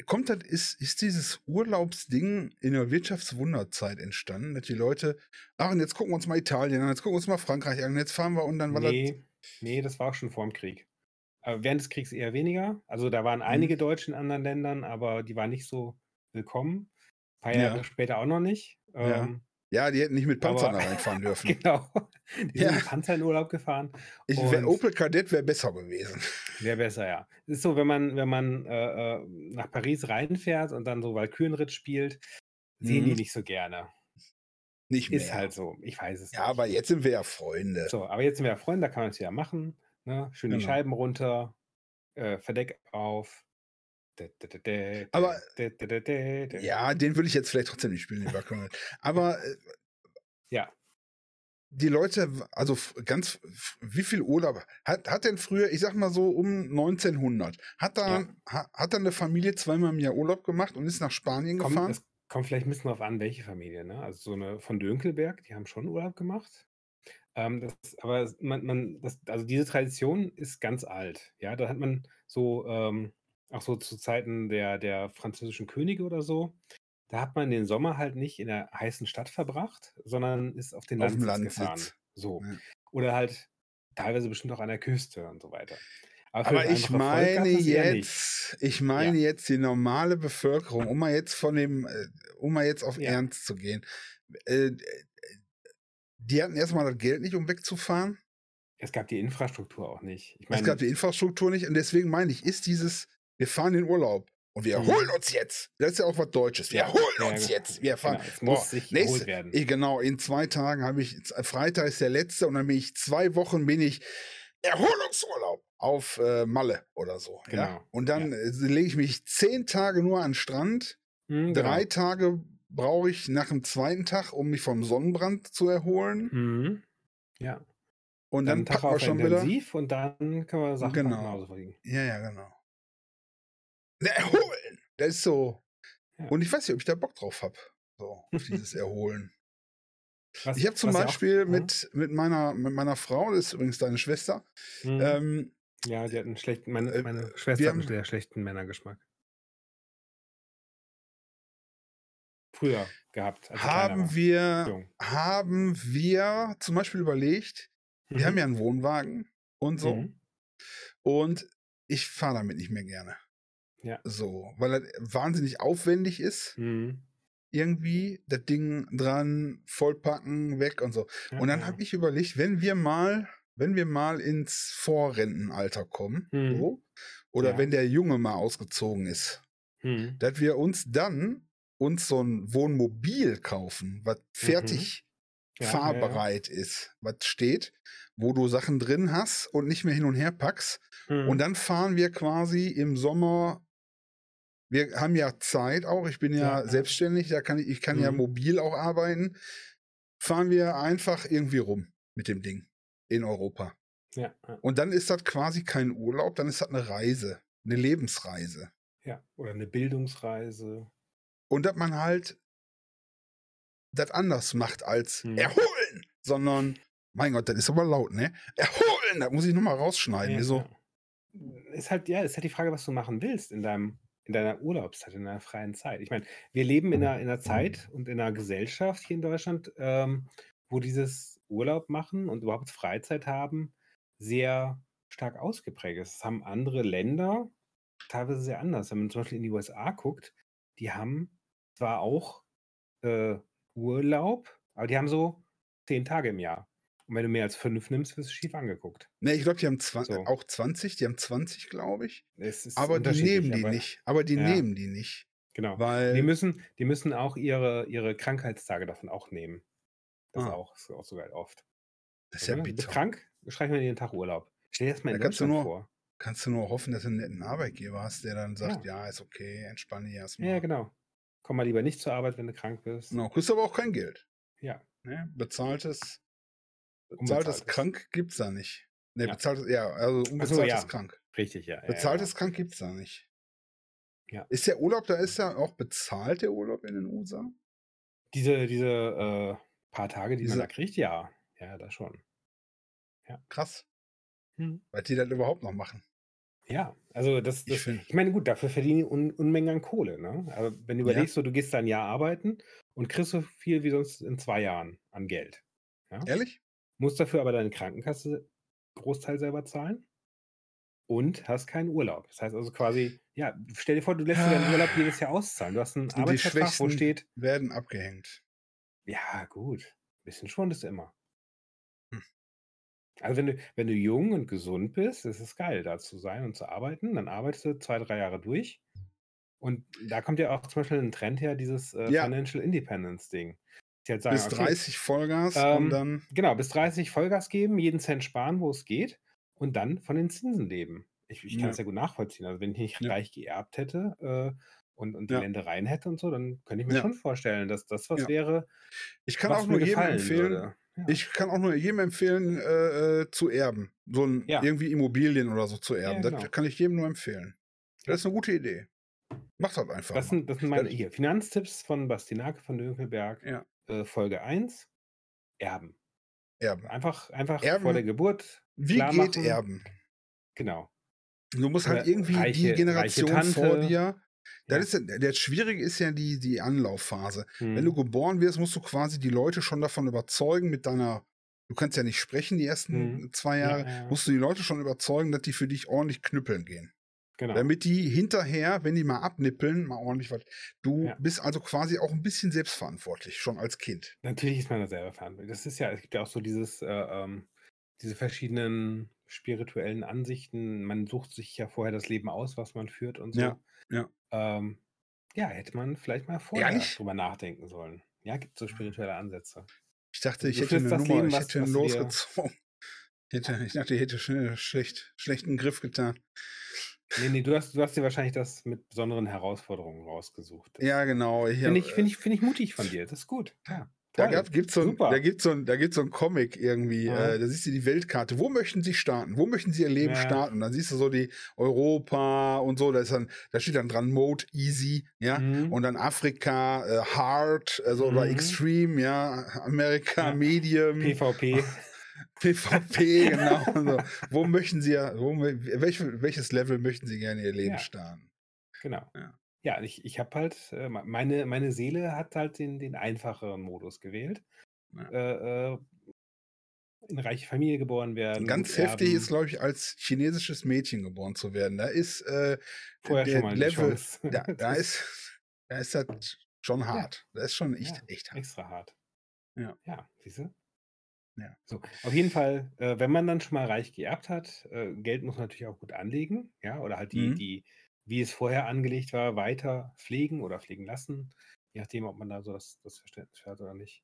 kommt das, ist, ist dieses Urlaubsding in der Wirtschaftswunderzeit entstanden, dass die Leute, ach, und jetzt gucken wir uns mal Italien an, jetzt gucken wir uns mal Frankreich an, jetzt fahren wir und dann war das,
nee, nee, das war auch schon vor dem Krieg. Aber während des Kriegs eher weniger. Also da waren
hm,
einige Deutsche in anderen Ländern, aber die waren nicht so willkommen. Ein paar Jahre
ja,
später auch noch nicht.
ja.
Ähm,
Ja, die hätten nicht mit Panzern
aber
reinfahren dürfen.
genau, die sind
Ja,
mit Panzer in Urlaub gefahren
ich wär, Opel Kadett wäre besser gewesen.
wäre besser, ja. Es ist so, wenn man, wenn man äh, äh, nach Paris reinfährt und dann so Walkürenritt spielt, sehen die
Mhm.
nicht so gerne.
Nicht
Ist
mehr.
halt so. Ich weiß es
Ja,
nicht.
aber jetzt sind wir ja Freunde.
So, aber jetzt sind wir ja Freunde, da kann man es ja machen. Ne? Schön die
Genau.
Scheiben runter, äh, Verdeck auf.
Aber-. Ja, den würde ich jetzt vielleicht trotzdem nicht spielen, den Wackeln. Aber
Ja.
die Leute, also ganz, wie viel Urlaub hat, hat denn früher, ich sag mal so um 1900, hat da,
Ja.
ha, hat da eine Familie zweimal im Jahr Urlaub gemacht und ist nach Spanien
Kommt,
gefahren?
es kommt vielleicht ein bisschen drauf an, welche Familie. Ne? Also so eine von Dönkelberg, die haben schon Urlaub gemacht. Ähm, das, aber man, man, das, also diese Tradition ist ganz alt. Ja, da hat man so, ähm, auch so zu Zeiten der, der französischen Könige oder so, da hat man den Sommer halt nicht in der heißen Stadt verbracht, sondern ist auf den
Auf dem
Landsitz gefahren. So.
Ja.
Oder halt teilweise bestimmt auch an der Küste und so weiter.
Aber
das
ich meine jetzt, ich meine jetzt die normale Bevölkerung, um mal jetzt von dem, äh, um mal jetzt auf
Ja.
Ernst zu gehen. Äh, äh, die hatten erstmal das Geld nicht, um wegzufahren.
Es gab die Infrastruktur auch nicht. Ich
Es
meine,
gab die Infrastruktur nicht und deswegen meine ich, ist dieses, wir fahren in Urlaub und wir
Mhm.
erholen uns jetzt. Das ist ja auch was Deutsches. Wir
Ja,
erholen
ja,
uns
genau.
jetzt. Wir fahren.
genau, es
Boah,
muss sich
nächste,
werden.
ich, genau, in zwei Tagen habe ich, Freitag ist der letzte und dann bin ich zwei Wochen bin ich Erholungsurlaub auf äh, Malle oder so. Ja?
Genau,
Und dann äh, lege ich mich zehn Tage nur an den Strand.
Hm,
Drei
genau.
Tage brauche ich nach dem zweiten Tag, um mich vom Sonnenbrand zu erholen.
Mhm. Ja.
Und
Dann
dann packen wir schon wieder.
und dann können wir Sachen
Genau.
nach Hause fliegen.
Ja, ja, genau. Ne, Erholen! Das ist so.
Ja.
Und ich weiß nicht, ob ich da Bock drauf habe. So, auf dieses Erholen.
Was,
Ich habe zum
ja auch-
Beispiel
ja,
mit, mit, meiner, mit meiner Frau, das ist übrigens deine Schwester,
mhm.
ähm,
ja, die hat einen schlechten, meine,
äh,
meine
wir
Schwester hat einen sehr schlechten Männergeschmack. Früher gehabt.
haben wir,
Jung.
haben wir zum Beispiel überlegt, wir
Mhm.
haben ja einen Wohnwagen und so.
Mhm.
Und ich fahre damit nicht mehr gerne.
Ja.
So, weil das wahnsinnig aufwendig ist,
Mhm.
irgendwie, das Ding dran, vollpacken, weg und so.
Ja,
Und dann
ja.
habe ich überlegt, wenn wir mal, wenn wir mal ins Vorrentenalter kommen,
Mhm.
so, oder
Ja.
wenn der Junge mal ausgezogen ist,
Mhm.
dass wir uns dann uns so ein Wohnmobil kaufen, was fertig
Mhm.
Fahrbereit ist, was steht, wo du Sachen drin hast und nicht mehr hin und her packst.
Mhm.
Und dann fahren wir quasi im Sommer. Wir haben ja Zeit auch. Ich bin ja,
Ja, ja.
selbstständig, da kann ich, ich kann ja
Mhm.
mobil auch arbeiten. Fahren wir einfach irgendwie rum mit dem Ding in Europa.
ja, ja,
Und dann ist das quasi kein Urlaub, dann ist das eine Reise, eine Lebensreise.
ja. Oder eine Bildungsreise.
Und dass man halt das anders macht als
Mhm.
erholen, sondern, mein Gott, das ist aber laut, ne? Erholen, das muss ich nochmal rausschneiden.
Ja,
so,
ja. Ist halt, ja, ist halt die Frage, was du machen willst in deinem, in deiner Urlaubszeit, in deiner freien Zeit. Ich meine, wir leben in einer, in einer Zeit und in einer Gesellschaft hier in Deutschland, ähm, wo dieses Urlaub machen und überhaupt Freizeit haben sehr stark ausgeprägt ist. Das haben andere Länder teilweise sehr anders. Wenn man zum Beispiel in die USA guckt, die haben zwar auch äh, Urlaub, aber die haben so zehn Tage im Jahr. Und wenn du mehr als fünf nimmst, wirst du schief angeguckt.
ne, ich glaube, die haben zwa-
So.
auch 20, die haben 20, glaube ich. Aber die nehmen die
aber-
nicht. Aber die
Ja.
nehmen die nicht.
Genau.
Weil,
Die müssen, die müssen auch ihre, ihre Krankheitstage davon auch nehmen. Das
Ah.
auch, ist auch sogar oft.
das ist ja?
Du bist
bitter.
krank, streichen wir dir den Tag Urlaub. Stell dir das mal in
Da kannst du nur-
vor.
Kannst du nur hoffen, dass du einen netten Arbeitgeber hast, der dann sagt, ja, ist okay, entspanne dich erstmal.
Ja, genau. Komm mal lieber nicht zur Arbeit, wenn du krank bist.
Genau, kriegst aber auch kein Geld.
Ja.
Ne? Bezahltes, bezahltes krank gibt's da nicht. Ne,
Ja.
bezahltes, ja, also unbezahltes
ja.
krank.
Richtig, ja. ja,
Bezahltes
ja,
krank gibt's da nicht.
Ja.
Ist der Urlaub, da ist ja auch bezahlt, der Urlaub in den USA?
Diese, diese äh, paar Tage, die
Diese-
man da kriegt, ja. Ja, das schon.
Krass,
Hm.
weil die das überhaupt noch machen.
Ja, also das,
Ich
das
find-
ich, meine, gut, dafür verdienen die Un Unmengen an Kohle, ne? Aber wenn du
Ja.
überlegst, so, du gehst da ein Jahr arbeiten und kriegst so viel wie sonst in zwei Jahren an Geld. Ja?
Ehrlich?
Musst dafür aber deine Krankenkasse Großteil selber zahlen und hast keinen Urlaub. Das heißt also quasi, ja, stell dir vor, du lässt dir deinen Urlaub jedes Jahr auszahlen. Du hast einen Arbeitsvertrag, wo steht,
werden abgehängt.
ja, gut, ein bisschen schon ist immer.
Hm.
Also wenn du, wenn du jung und gesund bist, ist es geil, da zu sein und zu arbeiten. Dann arbeitest du zwei, drei Jahre durch. Und da kommt ja auch zum Beispiel ein Trend her, dieses äh,
Ja.
Financial Independence Ding. Halt sagen,
bis
okay,
30 Vollgas und
ähm,
dann.
genau, bis 30 Vollgas geben, jeden Cent sparen, wo es geht und dann von den Zinsen leben. Ich, ich kann
Ja.
das ja gut nachvollziehen. Also wenn ich nicht
Ja.
reich geerbt hätte äh, und, und die
Ja.
Ländereien hätte und so, dann könnte ich mir
Ja.
schon vorstellen, dass das was
Ja.
wäre,
Ich kann auch nur jedem empfehlen,
würde. Ja.
ich kann auch nur jedem empfehlen, äh, äh, zu erben. So ein
Ja.
irgendwie Immobilien oder so zu erben.
Ja,
Das
genau.
kann ich jedem nur empfehlen. Das ist eine gute Idee. Macht halt einfach.
Das sind, das sind meine
Das-
hier, Finanztipps von Bastinake von Dönkelberg,
Ja.
Äh, Folge 1. Erben.
Erben.
Einfach, einfach
Erben.
vor der Geburt.
Wie geht. Erben?
Genau.
Du musst halt irgendwie die
reiche-
Generation
reiche
vor dir. Das
Ja.
ist, das Schwierige ist ja die, die Anlaufphase.
Hm.
Wenn du geboren wirst, musst du quasi die Leute schon davon überzeugen mit deiner, du kannst ja nicht sprechen die ersten
Hm.
zwei
Ja,
Jahre,
ja, ja.
musst du die Leute schon überzeugen, dass die für dich ordentlich knüppeln gehen.
Genau.
Damit die hinterher, wenn die mal abnippeln, mal ordentlich was. Du
Ja.
bist also quasi auch ein bisschen selbstverantwortlich, schon als Kind.
Natürlich ist man da selber verantwortlich. Das ist ja, es gibt ja auch so dieses, äh, ähm, diese verschiedenen spirituellen Ansichten. Man sucht sich ja vorher das Leben aus, was man führt und so.
Ja, ja.
Ähm, ja, hätte man vielleicht mal vorher
Ehrlich?
drüber nachdenken sollen. Ja, gibt so spirituelle Ansätze.
Ich dachte, ich hätte eine
das
Nummer,
Leben,
ich
was-
hätte
was du dir-
losgezogen. Ich, hätte, ich dachte, ich hätte schnell schlecht, schlechten Griff getan.
Nee, nee, du hast, du hast dir wahrscheinlich das mit besonderen Herausforderungen rausgesucht. Das
Ja, genau. Ich
Finde ich, find ich, find ich mutig von dir. Das ist gut. Ja,
Da
toll.
gibt's so da gibt es so ein, da gibt's so ein Comic irgendwie,
Ja.
äh, da siehst du die Weltkarte. Wo möchten sie starten? Wo möchten sie ihr Leben
Ja.
starten? Dann siehst du so die Europa und so, da ist dann, da steht dann dran Mode Easy, ja.
Mhm.
Und dann Afrika, äh, Hard, also oder
Mhm.
Extreme, ja, Amerika,
Ja.
Medium,
PvP.
PvP, genau. so. Wo möchten sie ja, wo, welch, welches Level möchten sie gerne ihr Leben
Ja.
starten?
Genau.
Ja.
Ja, ich, ich habe halt, äh, me- meine, meine Seele hat halt den, den einfacheren Modus gewählt.
Ja.
Äh, äh, in reiche Familie geboren werden.
Ganz heftig ist, glaube ich, als chinesisches Mädchen geboren zu werden. Da ist äh,
vorher
der Level, da, da ist, da ist das schon hart. Das ist schon echt,
Ja,
echt hart.
extra hart.
Ja.
Ja, siehst du?
Ja.
So, auf jeden Fall, äh, wenn man dann schon mal reich geerbt hat, äh, Geld muss man natürlich auch gut anlegen, ja, oder halt die,
Mhm.
die, wie es vorher angelegt war, weiter pflegen oder pflegen lassen, je nachdem, ob man da so das, das Verständnis für hat oder nicht.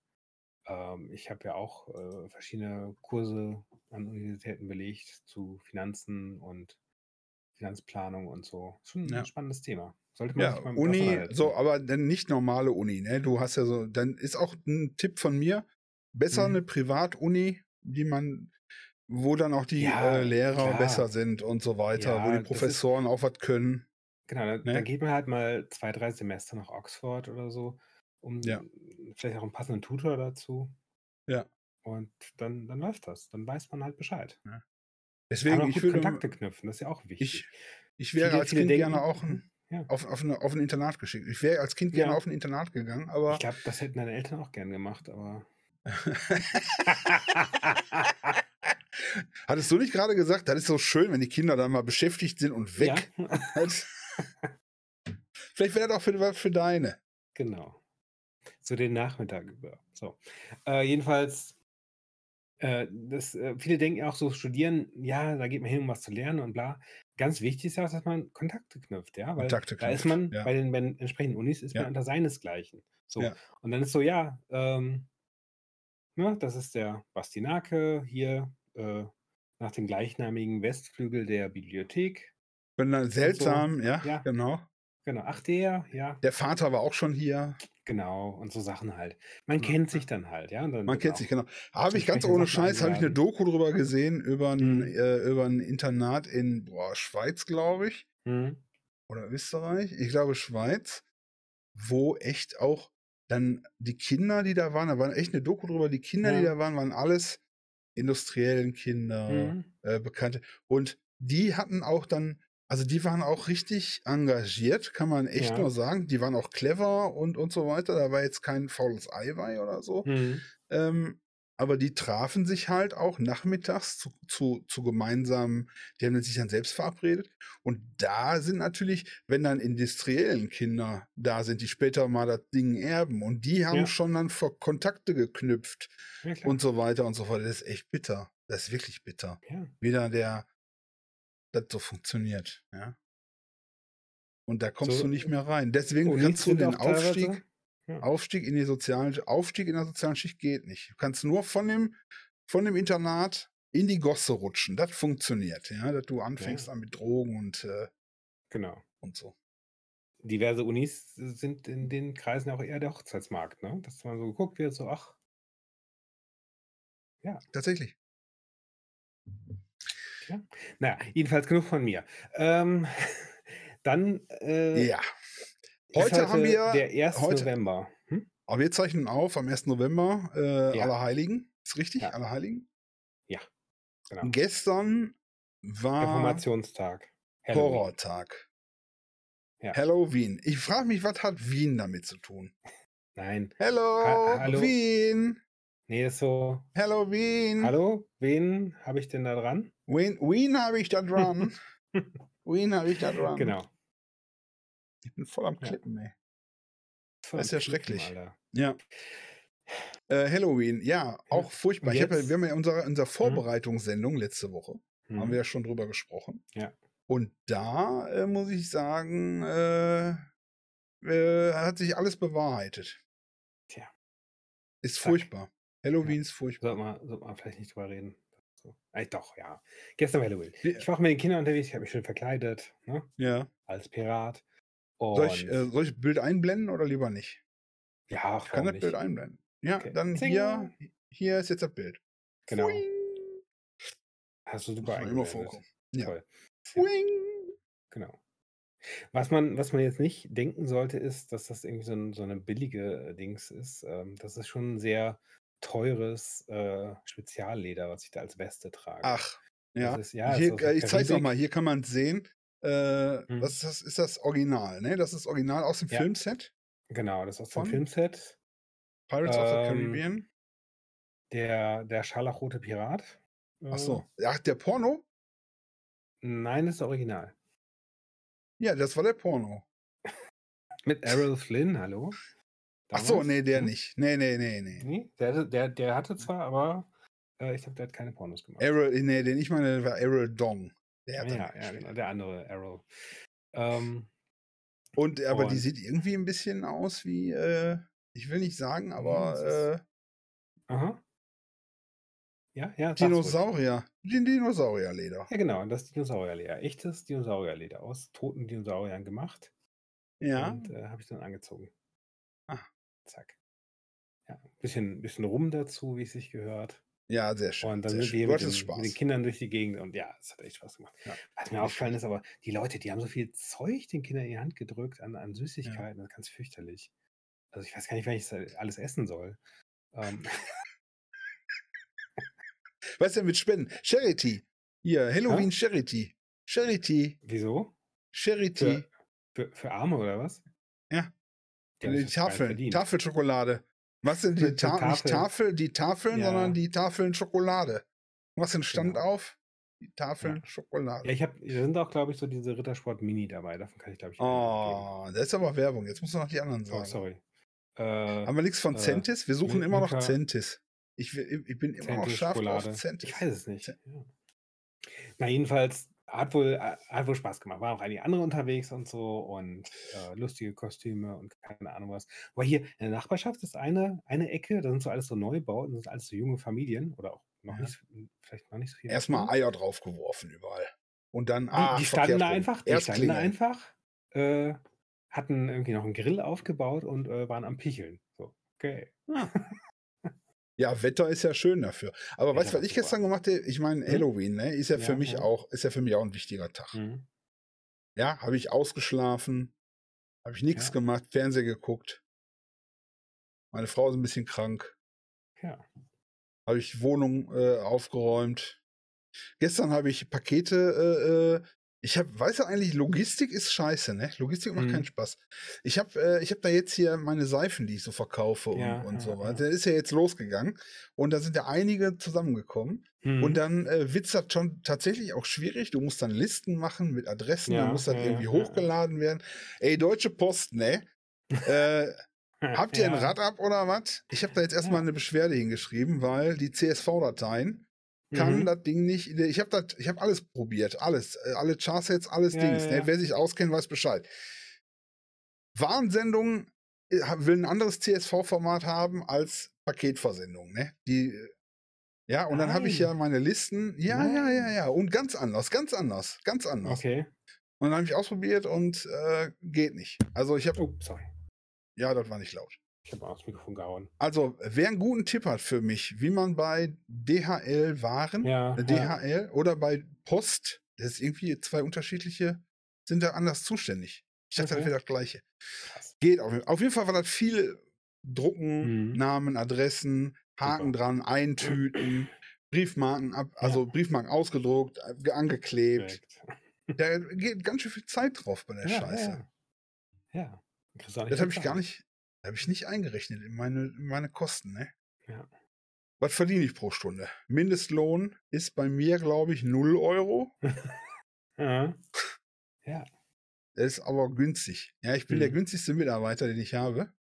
Ähm, ich habe ja auch äh, verschiedene Kurse an Universitäten belegt zu Finanzen und Finanzplanung und so. Schon
Ja.
ein spannendes Thema. Sollte man
Ja,
sich mal mit
Uni,
auseinandersetzen.
so, aber dann nicht normale Uni, ne? Du hast ja so, dann ist auch ein Tipp von mir, besser
Mhm.
eine Privatuni, die man, wo dann auch die
Ja,
äh, Lehrer
klar.
besser sind und so weiter,
Ja,
wo die
das ist-
Professoren auch was können.
Genau, dann,
Ne?
dann geht man halt mal zwei, drei Semester nach Oxford oder so, um
Ja.
vielleicht auch einen passenden Tutor dazu.
Ja.
Und dann, dann läuft das. Dann weiß man halt Bescheid. Kann
Deswegen,
auch
ich würde,
Kontakte knüpfen, das ist ja auch wichtig.
ich, ich wäre
Viele-
als
viele
Kind
denken-
gerne auch ein,
Ja.
auf, auf, eine, auf ein Internat geschickt. Ich wäre als Kind gerne
Ja.
auf ein Internat gegangen, aber
Ich glaube, das hätten deine Eltern auch gern gemacht, aber.
Hattest du nicht gerade gesagt, das ist so schön, wenn die Kinder dann mal beschäftigt sind und weg?
Ja,
Vielleicht wäre das auch für, für deine.
genau. So den Nachmittag über. So. Äh, jedenfalls, äh, das, äh, viele denken ja auch so, studieren, ja, da geht man hin, um was zu lernen und bla. Ganz wichtig ist ja auch, dass man Kontakte knüpft, ja, weil
Kontakte
da ist
knüpft,
man
ja.
bei, den, bei den entsprechenden Unis ist
Ja.
man unter seinesgleichen. So.
Ja.
Und dann ist so, ja, ähm, ne, das ist der Bastinake hier äh, nach dem gleichnamigen Westflügel der Bibliothek.
Seltsam, ja,
Ja.
genau.
Genau, ach der, ja,
Der Vater war auch schon hier.
genau, und so Sachen halt. Man
Ja.
kennt sich dann halt, ja. dann
Man kennt
auch-
sich, genau. Habe ich ganz ohne
Sachen
Scheiß, habe ich eine. Doku drüber gesehen, über ein,
Mhm.
äh, über ein Internat in boah, Schweiz, glaube ich.
Mhm.
Oder Österreich. Ich glaube Schweiz, wo echt auch dann die Kinder, die da waren, da war echt eine Doku drüber, die Kinder, die
Ja.
da waren, waren alles industriellen Kinder,
Mhm.
äh, Bekannte. Und die hatten auch dann, also die waren auch richtig engagiert, kann man echt
Ja.
nur sagen. Die waren auch clever und, und so weiter. Da war jetzt kein faules Eiwei oder so.
Mhm.
Ähm, aber die trafen sich halt auch nachmittags zu, zu, zu gemeinsamen, die haben sich dann selbst verabredet. Und da sind natürlich, wenn dann industriellen Kinder da sind, die später mal das Ding erben und die haben
Ja.
schon dann vor Kontakte geknüpft
Ja,
und so weiter und so fort. Das ist echt bitter. Das ist wirklich bitter.
ja.
Wieder der, das so funktioniert, ja. Und da kommst
So,
du nicht mehr rein. Deswegen
Unis
kannst du den Aufstieg,
Ja.
Aufstieg in die sozialen, Aufstieg in der sozialen Schicht geht nicht. Du kannst nur von dem, von dem Internat in die Gosse rutschen. Das funktioniert, ja, dass du anfängst
Ja.
an mit Drogen und, äh,
Genau.
und so.
Diverse Unis sind in den Kreisen auch eher der Hochzeitsmarkt, ne? Dass man so geguckt wird, so, ach,
Tatsächlich.
naja, jedenfalls genug von mir. Ähm, dann äh,
Ja.
Ist
Heute haben wir,
der 1.
heute-
November. Hm?
aber wir zeichnen auf am 1. November, äh,
Ja.
Allerheiligen. Ist richtig?
Ja.
Allerheiligen?
Genau.
Gestern war
Reformationstag. Halloween.
Horrortag.
Ja.
Halloween. Ich frage mich, was hat Wien damit zu tun?
Nein.
Hello,
Ha- hallo?
Wien.
Nee, ist so.
Halloween.
Hallo? Wen habe ich denn da dran?
Wien, Wien habe ich da dran. Wien habe ich da dran.
Genau.
Ich bin voll am
Ja.
Klippen, ey.
Voll
Das ist ja schrecklich.
Alter.
Ja. Äh, Halloween, ja, auch furchtbar. Hab, ja- wir haben ja in unserer, unserer Vorbereitungssendung letzte Woche, haben
Hm.
wir ja schon drüber gesprochen.
Ja.
Und da äh, muss ich sagen, äh, äh, hat sich alles bewahrheitet.
Tja.
Ist
Zack.
furchtbar. Halloween ist furchtbar.
Sollte man, sollte man vielleicht nicht drüber reden. So. Äh, doch, ja. Gestern war Halloween.
Ja.
Ich war auch mit den Kindern unterwegs, ich habe mich schön verkleidet, ne?
Ja.
als Pirat.
Soll ich, äh, soll ich das Bild einblenden oder lieber nicht?
ja,
Ich kann das Bild
nicht?
einblenden. Ja,
Okay.
dann
Zing.
hier, hier ist jetzt das Bild.
Genau.
Fuing.
Hast du super
immer vorkommen. Ja.
Toll.
Fuing.
Genau. Was man, was man jetzt nicht denken sollte, ist, dass das irgendwie so, ein, so eine billige äh, Dings ist. Ähm, das ist schon ein sehr teures äh, Spezialleder, was ich da als Weste trage.
Ach, ja.
Ist, ja,
hier, äh, ich zeig's auch
Karibik.
mal, hier kann man es sehen. Äh,
Hm.
was ist, das, ist das Original, ne? Das ist Original aus dem
Ja.
Filmset.
Genau, das ist aus dem? Filmset.
Pirates of the
Ähm,
Caribbean.
Der, der scharlachrote Pirat.
Ach
Äh,
so. Ach, der Porno?
Nein, das ist original.
Ja, das war der Porno.
Mit Errol Flynn, hallo?
Ach so,
Damals?
nee, der
Hm?
nicht. Nee, nee, nee, nee.
Nee, der, der, der hatte zwar, aber äh, ich glaube, der hat keine Pornos gemacht.
Errol, nee, den ich meine, war Errol Dong. Der
ja, ja, genau, der andere Errol. Ähm,
Und aber die
Und-
sieht irgendwie ein bisschen aus wie, äh, ich will nicht sagen, aber äh,
aha. Ja, ja.
Dinosaurier. Die Dinosaurierleder.
Ja, genau, das Dinosaurierleder. Echtes Dinosaurierleder aus toten Dinosauriern gemacht.
Ja.
Und äh, habe ich dann angezogen.
Ah.
Zack. Ja, bisschen, bisschen rum dazu, wie es sich gehört.
Ja, sehr schön.
Und dann
sehr
sind
schön.
wir mit den, mit den Kindern durch die Gegend und ja, es hat echt Spaß gemacht.
Ja.
Was mir aufgefallen ist, aber die Leute, die haben so viel Zeug den Kindern in die Hand gedrückt an, an Süßigkeiten, das ist ganz fürchterlich. Also ich weiß gar nicht, wann ich alles essen soll. Ähm,
Was denn mit Spenden? Charity. Hier, Halloween Charity. Charity.
wieso?
Charity.
Für, für, für Arme oder was?
Ja.
Die
die
sich das
Was sind die, Ta nicht
Tafeln.
Tafel, die Tafeln,
Ja.
sondern die Tafeln Schokolade. Was denn stand
Genau.
auf? Die Tafeln
Ja.
Schokolade.
Ja, ich habe, da sind auch, glaube ich, so diese Rittersport Mini dabei. Davon kann ich, glaube ich,
oh, das ist aber Werbung. Jetzt musst du noch die anderen
abgeben.
sagen.
Oh, sorry. Äh,
Haben wir nichts von
äh,
Centis? Wir suchen immer noch Centis. Ich, ich bin immer noch
Centis
scharf
Schokolade.
auf Centis.
Ich weiß es nicht. Ja. Na, jedenfalls hat wohl, äh, hat wohl Spaß gemacht. Waren auch einige andere unterwegs und so und äh, lustige Kostüme und keine Ahnung was. Aber hier in der Nachbarschaft ist eine, eine Ecke, da sind so alles so Neubauten, das sind alles so junge Familien oder auch noch
Ja.
nicht, so- vielleicht noch nicht so viele.
Erstmal. Eier draufgeworfen überall. Und dann,
Die,
ah,
die standen da einfach, die
Erst
standen da einfach, äh, hatten irgendwie noch einen Grill aufgebaut und äh, waren am Picheln. So, okay.
Ja, Wetter ist ja schön dafür. Aber
Wetter
weißt du, was ich gestern gemacht habe? Ich meine,
Hm?
Halloween, ne, ist ja für
Ja,
mich
ja.
auch, ist ja für mich auch ein wichtiger Tag.
Mhm.
Ja, habe ich ausgeschlafen, habe ich nichts
Ja.
gemacht, Fernseher geguckt. Meine Frau ist ein bisschen krank,
Ja.
habe ich Wohnung äh, aufgeräumt. Gestern habe ich Pakete, äh, äh, ich habe, weißt du eigentlich, Logistik ist scheiße, ne? Logistik macht
Mhm.
keinen Spaß. Ich habe äh, ich hab da jetzt hier meine Seifen, die ich so verkaufe und,
Ja,
und
ja,
so
ja.
weiter. Der ist ja jetzt losgegangen und da sind ja einige zusammengekommen.
Mhm.
Und dann äh, wird's das schon tatsächlich auch schwierig. Du musst dann Listen machen mit Adressen,
Ja,
dann muss das
ja,
irgendwie
ja, ja.
hochgeladen werden. Ey, Deutsche Post, ne? äh, habt ihr ein
Ja.
Rad ab oder was? Ich habe da jetzt erstmal
Ja.
eine Beschwerde hingeschrieben, weil die CSV-Dateien kann
Mhm.
das Ding nicht. Ich habe das, ich habe alles probiert, alles, äh, alle Charsets, alles
Ja,
Dings.
ja,
Ne?
ja.
Wer sich auskennt, weiß Bescheid. Warnsendung äh, will ein anderes CSV-Format haben als Paketversendung, ne? Die, äh, ja, und dann habe ich
Nein.
ja meine Listen. Ja, ja, ja,
Nein.
ja. Und ganz anders, ganz anders, ganz anders.
Okay.
Und dann habe ich ausprobiert und äh, geht nicht. Also ich habe,
Oh, sorry.
ja, das war nicht laut.
Ich habe aufs Mikrofon gehauen.
Also, wer einen guten Tipp hat für mich, wie man bei DHL Waren,
Ja.
äh,
ja.
DHL oder bei Post, das ist irgendwie zwei unterschiedliche, sind da anders zuständig. Ich dachte, das
Okay.
wäre das gleiche.
Krass.
Geht auf, jeden- auf jeden Fall war das viel Drucken,
Mhm.
Namen, Adressen, Haken
Super.
dran, eintüten, Briefmarken ab, also Briefmarken ausgedruckt, äh, angeklebt.
Perfekt.
Da geht ganz schön viel Zeit drauf bei der
Ja,
Scheiße.
Ja. ja.
Das habe ich gar nicht, habe ich nicht eingerechnet in meine, in meine Kosten, ne?
Ja.
Was verdiene ich pro Stunde? Mindestlohn ist bei mir, glaube ich, 0 Euro.
Ja. ja.
Das ist aber günstig. Ja, ich bin der
Mhm.
günstigste Mitarbeiter, den ich habe.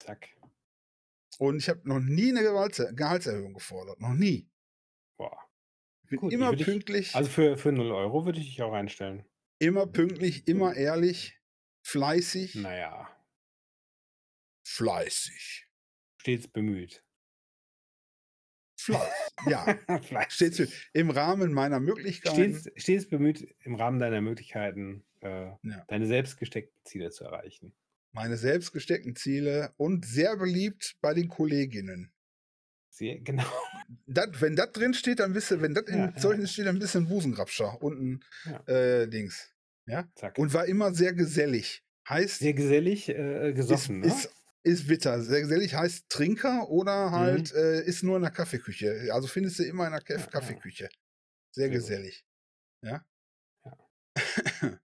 Zack.
Und ich habe noch nie eine Gehalts Gehaltserhöhung gefordert. Noch nie.
Boah.
Ich bin
Gut,
immer
ich-
pünktlich,
Also für, für 0 Euro würde ich dich auch einstellen.
immer pünktlich, immer ehrlich, fleißig,
Naja.
Fleißig.
Stets bemüht.
Fleiß. ja,
Vielleicht.
stets im Rahmen meiner Möglichkeiten.
stets, stets bemüht, im Rahmen deiner Möglichkeiten äh,
Ja.
deine selbst gesteckten Ziele zu erreichen.
meine selbst gesteckten Ziele und sehr beliebt bei den Kolleginnen.
Sehr, genau.
Dat, wenn das drin steht, dann wisst ihr, wenn das in
Ja, ja.
Zeugnis steht, dann bist du ein Busengrabscher und ein
Ja.
äh, Dings.
Zack.
Und war immer sehr gesellig. Heißt,
Sehr gesellig äh, gesoffen,
ist,
ne?
ist, ist bitter. Sehr gesellig heißt Trinker oder halt äh, ist nur in der Kaffeeküche. Also findest du immer in der Kaff
Mhm. Ja, ja.
Kaffeeküche. Sehr,
Sehr gut.
gesellig. Ja.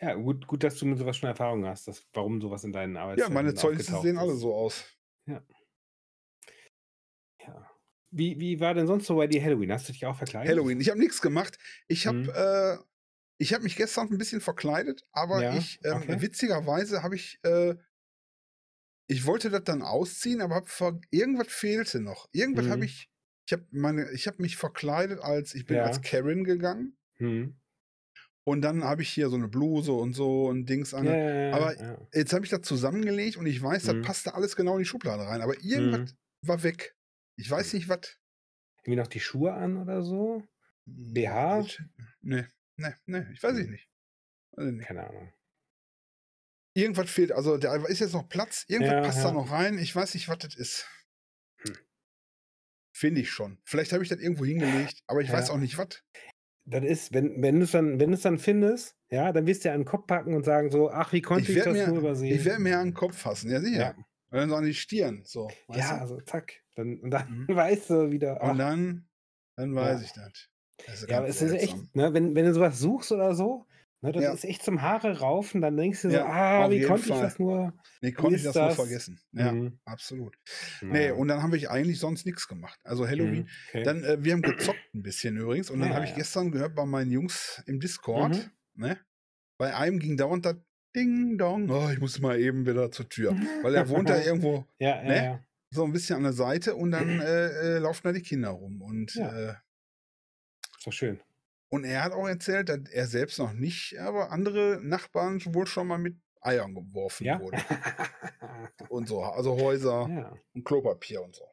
Ja, gut, gut, dass du mit sowas schon Erfahrung hast, dass, warum sowas in deinen
ja,
Arbeitszeiten
meine Zeugnisse sehen alle
ist.
so aus.
Ja. Wie, wie war denn sonst so bei dir Halloween? Hast du dich auch verkleidet?
Halloween. Ich habe nichts gemacht. Ich habe
Mhm.
äh, ich habe mich gestern ein bisschen verkleidet, aber
Ja,
ich ähm,
okay.
witzigerweise habe ich äh, ich wollte das dann ausziehen, aber ver irgendwas fehlte noch. Irgendwas
Mhm.
habe ich ich habe meine ich habe mich verkleidet als ich bin
Ja.
als Karen gegangen
Hm.
und dann habe ich hier so eine Bluse und so und Dings an.
Ja, ja,
aber. Jetzt habe ich das zusammengelegt und ich weiß,
Mhm.
das passte alles genau in die Schublade rein, aber irgendwas war weg. Ich weiß nicht, was.
Irgendwie noch die Schuhe an oder so? BH?
Nee, nee, nee, ich weiß ich
Hm.
nicht. Ich nicht.
Keine Ahnung.
Irgendwas fehlt, also da ist jetzt noch Platz, irgendwas
Ja,
passt
ja.
da noch rein, ich weiß nicht, was das ist.
Hm.
Finde ich schon. Vielleicht habe ich das irgendwo hingelegt, aber ich weiß
Ja.
auch nicht, was.
Das ist, wenn, wenn du es dann, wenn du es dann findest, ja, dann wirst du ja den Kopf packen und sagen so, ach, wie konnte ich,
werd
das
mir,
nur übersehen?
ich werde mir an den Kopf fassen, ja sicher.
ja,
Und dann so an die Stirn, so.
ja
du?
also zack. Dann, und dann
Mhm.
weißt du wieder, ach,
Und dann, dann weiß ich das. ist
ja, aber es ist echt, ne, wenn, wenn du sowas suchst oder so, ne, das
Ja.
ist echt zum Haare raufen, dann denkst du so,
Ja,
ah, wie konnte ich
Fall.
das nur?
Nee, konnte ich
ist
das nur
das?
vergessen. Ja,
Mhm.
absolut. Nee, und dann habe ich eigentlich sonst nichts gemacht. Also Halloween.
Mhm, okay.
Dann, äh, wir haben gezockt ein bisschen übrigens. Und dann habe ich gestern gehört bei meinen Jungs im Discord,
Mhm.
ne? Bei einem ging dauernd das Ding Dong. Oh, ich muss mal eben wieder zur Tür. Weil er wohnt da irgendwo
ja, ja,
ne?
ja.
so ein bisschen an der Seite und dann äh, äh, laufen da die Kinder rum. Und,
Ja.
äh,
Ist doch schön.
Und er hat auch erzählt, dass er selbst noch nicht, aber andere Nachbarn wohl schon mal mit Eiern geworfen
Ja.
wurden. Und so. Also Häuser
ja.
und Klopapier und so.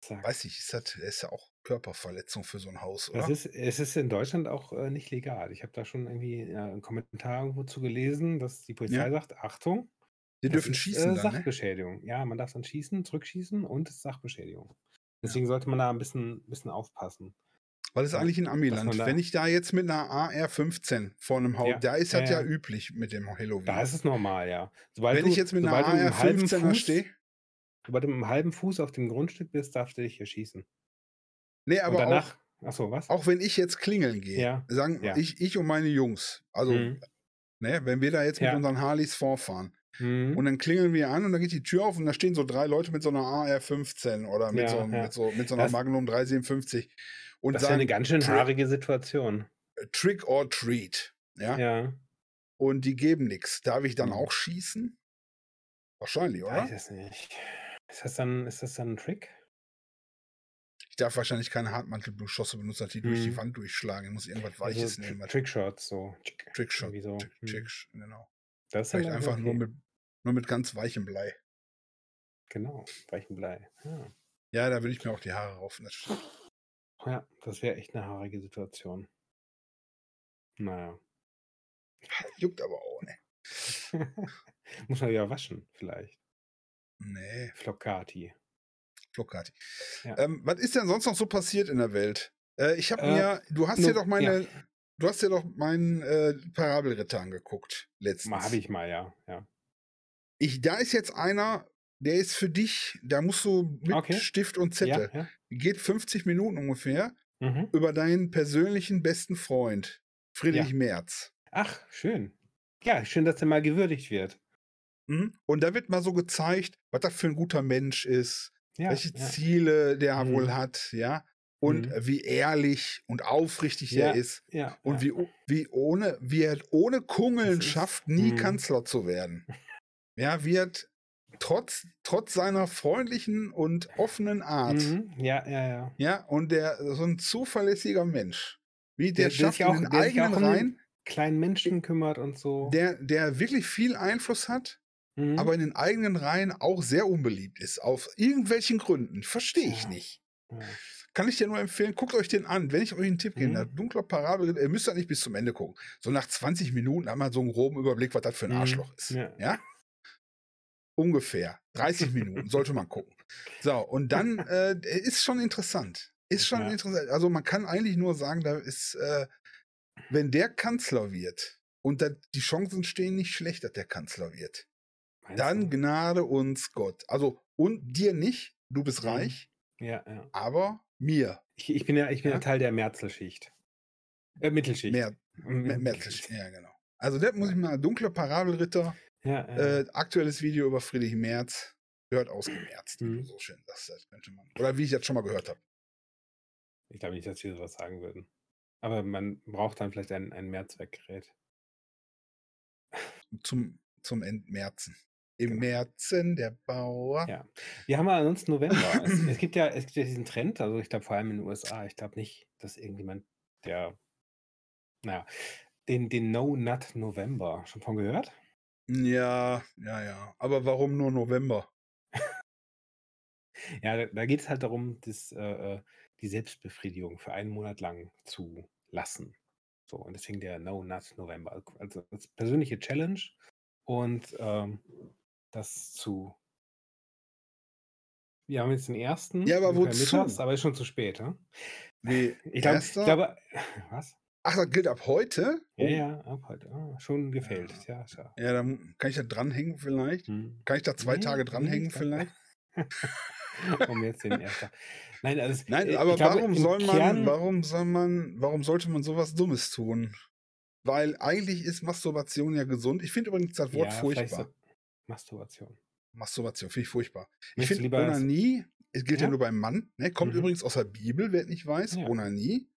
Zack.
Weiß ich, ist das ist ja auch Körperverletzung für so ein Haus, oder?
Das ist, es ist in Deutschland auch äh, nicht legal. Ich habe da schon irgendwie äh, einen Kommentar irgendwo zu gelesen, dass die Polizei
Ja.
sagt, Achtung,
Die dürfen
ist,
schießen
äh,
dann, ne?
Sachbeschädigung. Ja, man darf dann schießen, zurückschießen und Sachbeschädigung. Deswegen sollte man da ein bisschen, bisschen aufpassen.
Weil es eigentlich in Amiland. Wenn ich da jetzt mit einer AR-15 vor einem Haus,
Ja,
da ist
ja,
das ja,
ja.
üblich mit dem Halloween.
Da ist es normal, ja. Sobald
Wenn
du,
ich jetzt mit einer
sobald du mit einem halben
AR-15er
Fuß,
stehe.
sobald du mit einem halben Fuß auf dem Grundstück bist, darfst du dich hier schießen.
Nee, aber
danach, achso, was?
auch, auch wenn ich jetzt klingeln gehe, sagen ich, ich und meine Jungs, also
Mhm.
ne, wenn wir da jetzt mit unseren Harleys vorfahren
Mhm.
und dann klingeln wir an und dann geht die Tür auf und da stehen so drei Leute mit so einer AR-15 oder mit,
Ja,
so,
ja.
mit, so, mit so einer
Das-
Magnum 357 und
das ist ja eine
sagen
ganz schön haarige Situation.
Trick or Treat. Ja?
Ja,
Und die geben nichts. Darf ich dann
Mhm.
auch schießen? Wahrscheinlich, oder?
weiß es nicht. Ist das dann, ist das dann ein Trick?
Ich darf wahrscheinlich keine Hartmantelbeschosse benutzen, die durch die
Mhm.
Wand durchschlagen. Ich muss irgendwas Weiches
also,
nehmen.
Trickshots, so.
Trickshot.
Irgendwie so.
Trick. Trick, genau.
Das ist
Vielleicht
also
einfach nur
okay.
mit, Nur mit ganz weichem Blei.
Genau, weichen Blei. Ja,
Ja, da würde ich mir auch die Haare raufen, das stimmt.
Ja das wäre echt eine haarige Situation. Naja.
Juckt aber auch, ne?
Muss man ja waschen, vielleicht.
Nee,
Floccati.
Flocati.
Ja.
Ähm, was ist denn sonst noch so passiert in der Welt? Äh, ich habe
Äh,
mir, du hast dir doch meine,
ja.
du hast dir doch meinen äh, Parabelritter angeguckt letztens.
Mal habe ich mal, ja. ja.
Ich, da ist jetzt einer, der ist für dich, da musst du mit
Okay.
Stift und Zettel.
Ja, ja.
Geht 50 Minuten ungefähr
Mhm.
über deinen persönlichen besten Freund, Friedrich Merz.
Ach, schön. Ja, schön, dass er mal gewürdigt wird.
Mhm. Und da wird mal so gezeigt, was das für ein guter Mensch ist,
Ja,
welche
ja.
Ziele der
Mhm.
wohl hat, ja. Und
Mhm.
wie ehrlich und aufrichtig
Ja,
er ist.
ja,
Und
ja.
wie, wie ohne, wie er ohne Kungeln schafft, nie
Mhm.
Kanzler zu werden. Ja, wird trotz, trotz seiner freundlichen und offenen Art,
Mhm. Ja, ja, ja.
ja, und der so ein zuverlässiger Mensch. Wie der,
Der-
schafft
auch-
in den
der
eigenen
auch um
Reihen,
Kleinen Menschen kümmert und so.
der, der wirklich viel Einfluss hat,
Mhm.
aber in den eigenen Reihen auch sehr unbeliebt ist. Auf irgendwelchen Gründen. Verstehe ich
Ja.
nicht.
ja.
Kann ich dir nur empfehlen, guckt euch den an. Wenn ich euch einen Tipp gebe,
Mhm.
der dunkler Parabel, ihr müsst ja nicht bis zum Ende gucken. So nach 20 Minuten wir so einen groben Überblick, was das für ein
Mhm.
Arschloch ist.
Ja.
Ja? Ungefähr. 30 Minuten sollte man gucken. So, und dann äh, ist schon interessant. Ist schon
Ja.
interessant. Also man kann eigentlich nur sagen, da ist, äh, wenn der Kanzler wird, und da, die Chancen stehen nicht schlecht, dass der Kanzler wird,
Meinst
dann
du?
gnade uns Gott. Also, und dir nicht, du bist
Mhm.
reich,
Ja, ja.
aber mir.
Ich, ich bin ja, ich bin ja? Teil der Merzelschicht. Äh, Mittelschicht.
Mehr,
M-
mehr, mehr Ja, genau. Also, das muss ich mal, dunkler Parabelritter,
Ja, ja.
äh, aktuelles Video über Friedrich Merz, gehört ausgemerzt,
Mhm.
so schön sagst, das könnte man. Oder wie ich das schon mal gehört habe.
ich glaube nicht, dass wir sowas sagen würden. Aber man braucht dann vielleicht ein, ein Mehrzweckgerät.
Zum, zum Entmerzen. Im
Genau.
Märzen der Bauer.
Ja. Wir haben ja ansonsten November. es, es, gibt ja, es gibt ja diesen Trend, also ich glaube vor allem in den USA, ich glaube nicht, dass irgendjemand, der, naja, den, den No Nut November schon von gehört?
Ja, ja, ja. Aber warum nur November?
Ja, da, da geht es halt darum, das, äh, äh, die Selbstbefriedigung für einen Monat lang zu lassen. So, und deswegen der No Nut November. Also als persönliche Challenge und ähm, das zu. Wir haben jetzt den ersten.
Ja, aber wozu?
Mittags, aber ist schon zu spät, ne?
Wie,
Ich glaube, glaube, was?
Ach, das gilt ab heute?
Ja,
Oh.
ja, ab heute. Ah, schon gefällt. Ja, ja.
Ja, dann kann ich da dranhängen vielleicht.
Hm.
Kann ich da zwei
Nee,
Tage
nee,
dranhängen
ich glaub-
vielleicht?
um jetzt den ersten. Nein, also,
Nein,
äh,
aber
ich glaube,
warum soll man,
Kern,
warum soll man, warum sollte man sowas Dummes tun? Weil eigentlich ist Masturbation ja gesund. Ich finde übrigens das Wort
ja,
furchtbar.
Masturbation.
Masturbation finde ich furchtbar. Ich
Möchtest du
finde Onanie, es gilt ja?
Ja?
nur beim Mann, ne? kommt
Mhm.
übrigens aus der Bibel, wer nicht weiß,
Ja.
Onanie,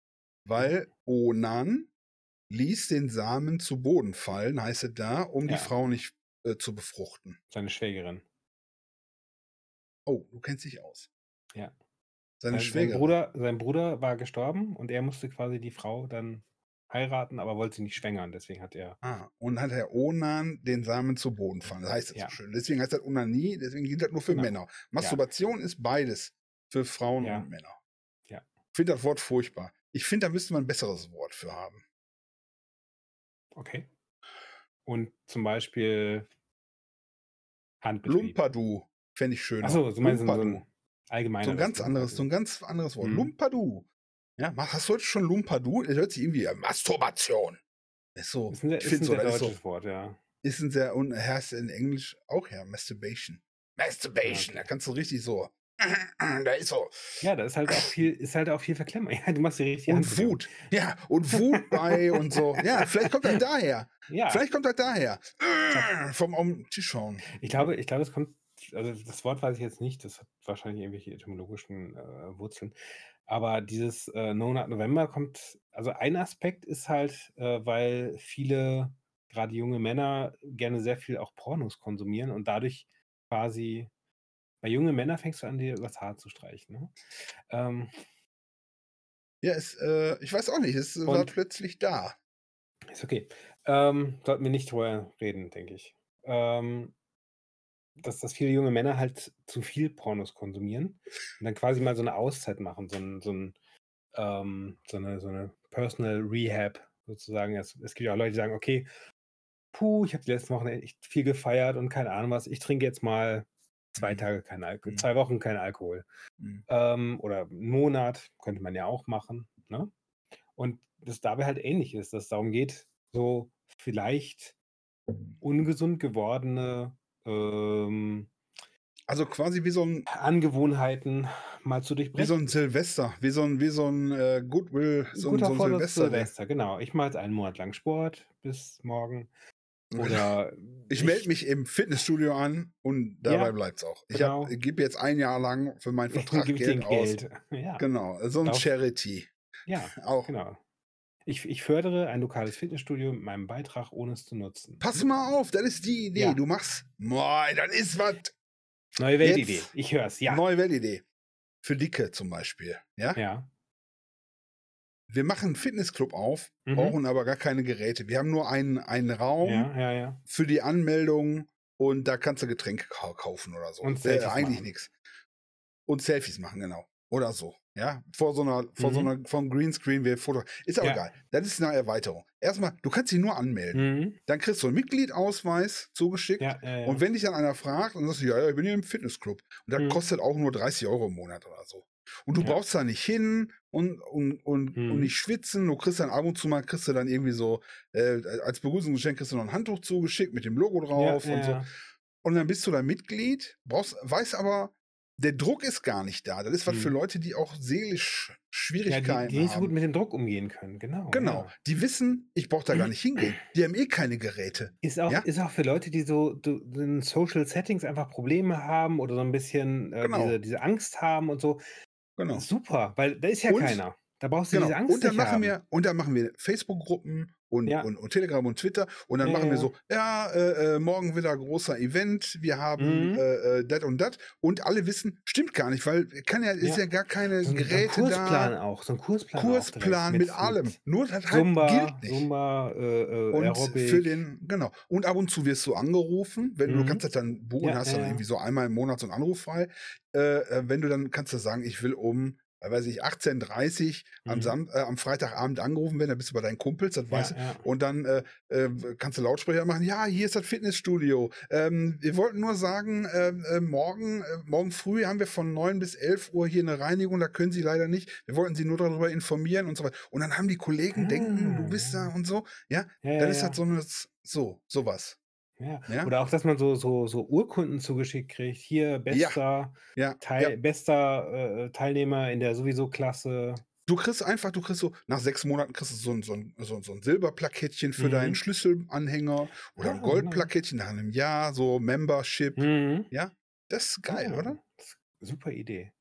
weil Onan ließ den Samen zu Boden fallen, heißt es da, um die
Ja.
Frau nicht äh, zu befruchten.
Seine Schwägerin.
Oh, du kennst dich aus.
Ja.
Seine
Sein, sein,
Schwägerin.
Bruder, sein Bruder war gestorben und er musste quasi die Frau dann heiraten, aber wollte sie nicht schwängern. Deswegen hat er.
Ah, und hat Herr Onan den Samen zu Boden fallen. Das heißt das
Ja.
so schön. Deswegen heißt das Onanie, deswegen gilt das nur für
Genau.
Männer. Masturbation ist beides. Für Frauen
Ja.
und Männer.
Ja.
Ich finde das Wort furchtbar. Ich finde, da müsste man ein besseres Wort für haben.
Okay. Und zum Beispiel Handbetrieb.
Lumpadu fände ich schöner.
Achso, so meinst du so ein allgemeines.
So ein ganz anderes, so ein ganz anderes Wort.
Mhm.
Lumpadu. Ja, hast du heute schon Lumpadu? Das hört sich irgendwie an. Masturbation. Ist so.
Ist ein, ist
finde
ein
so,
sehr deutsches
so.
Wort, ja.
Ist ein sehr, und heißt in Englisch auch ja, Masturbation. Masturbation.
Okay.
Da kannst du richtig so. Da ist so.
Ja, da ist halt auch viel, ist halt auch viel Verklemmung. Ja, du machst die richtige
Und. Wut. Ja, und Wut bei und so. Ja, vielleicht kommt das daher.
Ja,
Vielleicht kommt das daher. Vom den Tisch hauen.
ich glaube, ich glaube, es kommt, also das Wort weiß ich jetzt nicht, das hat wahrscheinlich irgendwelche etymologischen äh, Wurzeln. Aber dieses äh, No Nut November kommt, also ein Aspekt ist halt, äh, weil viele, gerade junge Männer, gerne sehr viel auch Pornos konsumieren und dadurch quasi, bei jungen Männern fängst du an, dir übers Haar zu streichen. Ne? Ähm,
Ja, es, äh, ich weiß auch nicht. Es war plötzlich da.
Ist okay. Ähm, sollten wir nicht drüber reden, denke ich. Ähm, dass dass viele junge Männer halt zu viel Pornos konsumieren und dann quasi mal so 'ne Auszeit machen, so 'n so 'n ähm, so 'ne so 'ne Personal Rehab sozusagen. Es es gibt ja auch Leute, die sagen: „Okay, puh, ich habe die letzten Wochen echt viel gefeiert und keine Ahnung was. Ich trinke jetzt mal 2
Mhm.
Tage kein Alko
Mhm.
2 Wochen kein Alkohol.“
Mhm.
Ähm, oder 'n Monat könnte man ja auch machen, ne? Und das dabei halt ähnlich ist, dass es darum geht, so vielleicht ungesund gewordene, ähm
Also, quasi wie so 'n
Angewohnheiten mal zu
wie so 'n
durchbrechen.
Silvester, wie so 'n wie so 'n, äh, Goodwill, so 'n
guter
so 'n
Vorsatz zu
Silvester-Ding.
Silvester, genau. Ich mache jetzt einen Monat lang Sport bis morgen oder
Ich melde
ich
mich im Fitnessstudio an und dabei
Ja,
bleibt's auch. Ich
genau.
gebe jetzt 1 Jahr lang für meinen Vertrag Geld aus.
Geld. Ja.
Genau, so 'n
Darauf
Charity.
Ja,
Auch.
genau. Ich ich fördere ein lokales Fitnessstudio mit meinem Beitrag, ohne es zu nutzen.
Pass mal auf, das ist die Idee.
Ja.
Du machst Moi, das ist was.
Neue Weltidee. Ich höre es, ja.
neue Weltidee. Für Dicke zum Beispiel, ja?
Ja.
Wir machen 'n Fitnessclub auf,
Mhm.
brauchen aber gar keine Geräte. Wir haben nur einen einen Raum
Ja, ja, ja.
für die Anmeldung und da kannst du Getränke kau kaufen oder so.
Und
Äh,
Selfies
eigentlich
machen.
nix. Und Selfies machen, genau. Oder so, ja? Vor so 'ner vor so
Mhm.
'ner vorm Greenscreen wir Foto ist aber egal. Das ist 'ne Erweiterung. Erst mal, du kannst dich nur anmelden.
Mhm.
Dann kriegst du 'n Mitgliedausweis zugeschickt
ja.
und wenn dich dann einer fragt, dann sagst du: „Ja, ja, ich bin hier im Fitnessclub.“ Und das
Mhm.
kostet auch nur 30 € im Monat oder so. Und du
Ja.
brauchst da nicht hin und und und und
Mhm.
nicht schwitzen. Du kriegst dann ab und zu mal kriegst du dann irgendwie so äh, als Begrüßungsgeschenk kriegst du noch 'n Handtuch zugeschickt mit dem Logo drauf
ja,
und so.
ja.
Und dann bist du da Mitglied, brauchst weißt aber, der Druck ist gar nicht da. Das ist was für
Mhm.
Leute, die auch seelisch
Ja, die
Schwierigkeiten
die nicht so gut mit dem Druck umgehen können, genau,
Genau.
ja.
Die wissen, ich brauche da gar nicht hingehen. Die haben eh keine Geräte.
Ist auch
Ja?
ist auch für Leute, die so in Social Settings einfach Probleme haben oder so 'n bisschen, äh,
Genau.
diese diese Angst haben und so.
Genau.
Super, weil da ist ja
Und
keiner. Da brauchst du
genau.
diese Angst
Und dann
nicht
machen
haben.
wir und dann machen wir Facebook-Gruppen und
Ja.
und und Telegram und Twitter und dann
Ja,
machen wir so: „Ja, äh, äh, morgen wieder großer Event. Wir haben,
Mhm.
äh, äh, dat und dat.“ Und alle wissen, stimmt gar nicht, weil kann ja ist
Ja.
gar keine
So 'n so 'n
Geräte
Kursplan
da.
auch so 'n Kursplan
Kursplan
mit
mit allem.
mit
Nur das halt
Zumba
gilt nicht.
Zumba, äh, äh,
Und für den genau. Und ab und zu wirst du angerufen, wenn du du kannst
Mhm.
das dann buchen,
Ja,
hast dann irgendwie so einmal im Monat so 'n Anruf frei. Äh, wenn du dann kannst du sagen: „Ich will um, weiß ich, 18:30 am
Mhm.
Sam äh, am Freitagabend angerufen werden“, dann bist du bei deinen Kumpels, das weißt
Ja,
du.
ja.
Und dann, äh, äh, kannst du Lautsprecher machen: „Ja, hier ist das Fitnessstudio. Ähm, wir wollten nur sagen, ähm, äh, morgen äh, morgen früh haben wir von 9 bis 11 Uhr hier 'ne Reinigung, da können Sie leider nicht. Wir wollten Sie nur darüber informieren“ und so weiter. Und dann haben die Kollegen denken, du
Ah,
bist da
ja.
und so, ja?
Ja,
Dann ist das so 'ne s so so was.
Ja.
Ja?
Oder auch, dass man so so so Urkunden zugeschickt kriegt. Hier bester
Ja,
Teil
ja.
bester, äh, Teilnehmer in der sowieso Klasse.
Du kriegst einfach du kriegst so nach 6 Monaten kriegst du so 'n so 'n so 'n so 'n Silberplakettchen für deinen
Mhm.
Schlüsselanhänger oder
Ah, genau.
Goldplakettchen nach 'nem Jahr, so Membership.
Mhm.
Ja? Das ist geil,
Ja,
oder?
super Idee.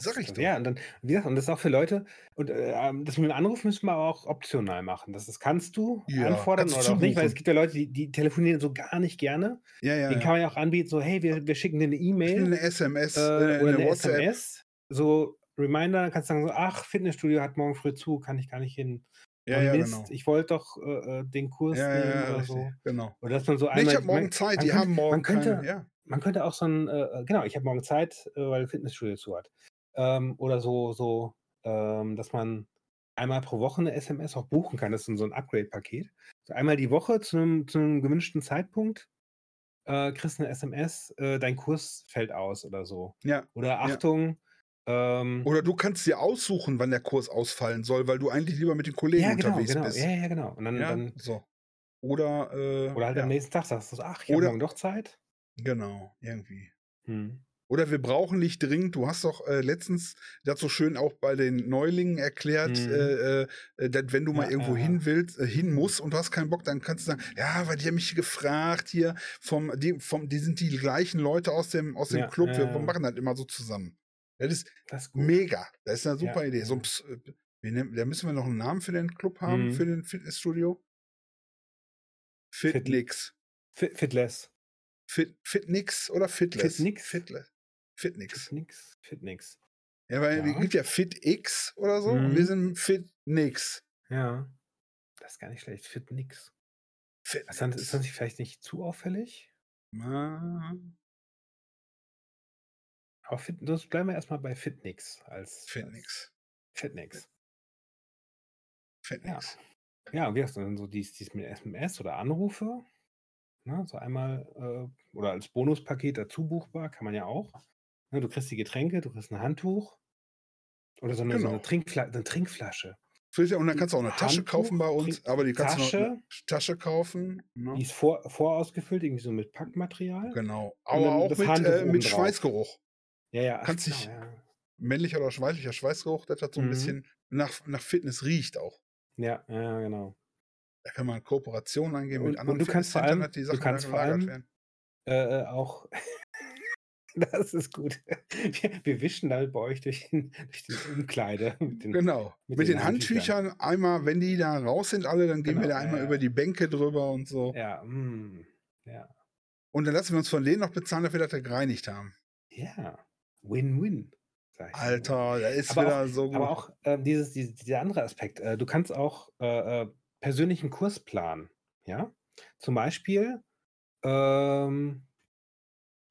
Ist
ich doch.
Ja, und dann wie gesagt, und das ist auch für Leute und, äh, ähm, das mit dem Anruf müssen wir aber auch optional machen. Das das kannst du
Ja,
anfordern
kannst
oder auch nicht, weil es gibt ja Leute, die die telefonieren so gar nicht gerne.
Ja, ja,
Denen
ja.
kann man ja auch anbieten, so: „Hey, wir wir schicken dir 'ne E-Mail,
'Ne SMS,
äh,
äh,
oder
'ne
'ne
WhatsApp.
SMS, so Reminder.“ Dann kannst du sagen so: „Ach, Fitnessstudio hat morgen früh zu, kann ich gar nicht hin.
Ja, ja,
Mist,
genau.
ich wollte doch, äh, äh, den Kurs
Ja,
nehmen
ja,
oder
richtig,
so.“
genau.
Oder dass man so
„Ne, ich
einmal
habe morgen
man
Zeit,
man
die haben
könnte
morgen
man könnte
keine“ ja.
man könnte auch so 'n äh, äh, genau, ich habe morgen Zeit, äh, weil Fitnessstudio zu hat. Ähm, oder so so, ähm, dass man einmal pro Woche 'ne SMS auch buchen kann. Das ist so 'n Upgrade-Paket. So einmal die Woche zu 'nem zu 'nem gewünschten Zeitpunkt, äh, kriegst 'ne SMS, äh, dein Kurs fällt aus oder so.
Ja,
Oder
ja.
Achtung, ähm
Oder du kannst dir aussuchen, wann der Kurs ausfallen soll, weil du eigentlich lieber mit den Kollegen
Ja, genau,
unterwegs
genau.
bist.
Ja, ja, genau. Und dann
Ja,
dann
so. Oder, äh,
oder halt am
ja.
nächsten Tag sagst du „Ach, ich habe morgen doch Zeit.“
genau, irgendwie.
Mhm.
Oder wir brauchen dich dringend. Du hast doch, äh, letztens so schön auch bei den Neulingen erklärt,
Mhm.
äh, äh, wenn du mal
Ja,
irgendwo hin willst äh, hin musst und du hast keinen Bock, dann kannst du sagen: „Ja, weil die haben mich gefragt hier vom die vom die sind die gleichen Leute aus dem aus dem Club. Wir machen das immer so zusammen.“ Das ist
Das ist
mega. Das ist 'ne
Ja,
super Idee. So 'n
ja.
Ps äh, nennen da müssen wir noch 'n Namen für den Club haben, für
Mhm.
den Fitnessstudio?
Fit
Fitnix.
Fi Fitless.
Fit Fitnix oder Fitless?
Fitnix?
Fitle Fitnix.
Fitnix? Fitnix.
Ja, weil
Ja.
gibt ja FitX oder so und wir
Mhm.
sind Fitnix.
Ja. Das ist gar nicht schlecht. Fitnix. Ist dann ist
Fitnix.
das nicht vielleicht nicht zu auffällig?
Ah.
Aber Fit, das bleiben wir erstmal bei Fitnix als, als
Fitnix.
Fitnix. Ja.
Fitnix.
Ja, wie heißt das denn so dies, dies mit SMS oder Anrufe? Ne, so einmal äh, oder als Bonuspaket dazu buchbar, kann man ja auch. Ne, du kriegst die Getränke, du kriegst ein Handtuch oder so eine, so eine,
Genau.
Trinkfla eine Trinkflasche.
Vielleicht- Und dann kannst du auch eine Tasche
Handtuch,
kaufen bei uns,
Trink-
aber die kannst du noch
Tasche,
eine Tasche kaufen. Ne?
die ist vor, vorausgefüllt, irgendwie so mit Packmaterial.
Genau. Aber auch mit, äh, mit. Schweißgeruch.
Ja, ja,
Kannst
genau,
dich-
ja.
Männlicher oder weiblicher Schweißgeruch, das hat so ein
Mhm.
bisschen nach, nach Fitness riecht auch.
Ja, ja, genau.
Da kann man Kooperationen eingehen
Und-
mit anderen
und du kannst vor allem-
die
du
Sachen
kannst
da
vor allem-
werden.
Äh, äh, auch. Das ist gut. Wir, wir wischen damit bei euch durch, den, durch die Umkleide. Mit den,
Genau.
mit
Mit,
den
den
Handtüchern.
Handtüchern einmal, wenn die da raus sind alle, dann gehen wir
Genau,
da einmal
ja,
über die Bänke drüber und so.
Ja, mm, ja.
Und dann lassen wir uns von denen noch bezahlen, dafür, dass wir gereinigt haben.
Ja. Win-win.
Alter, da ist
Aber
wieder so gut.
Aber auch ähm, dieses, dieses, dieser andere Aspekt. Äh, du kannst auch äh, äh, persönlichen Kurs planen. Ja. Zum Beispiel ähm,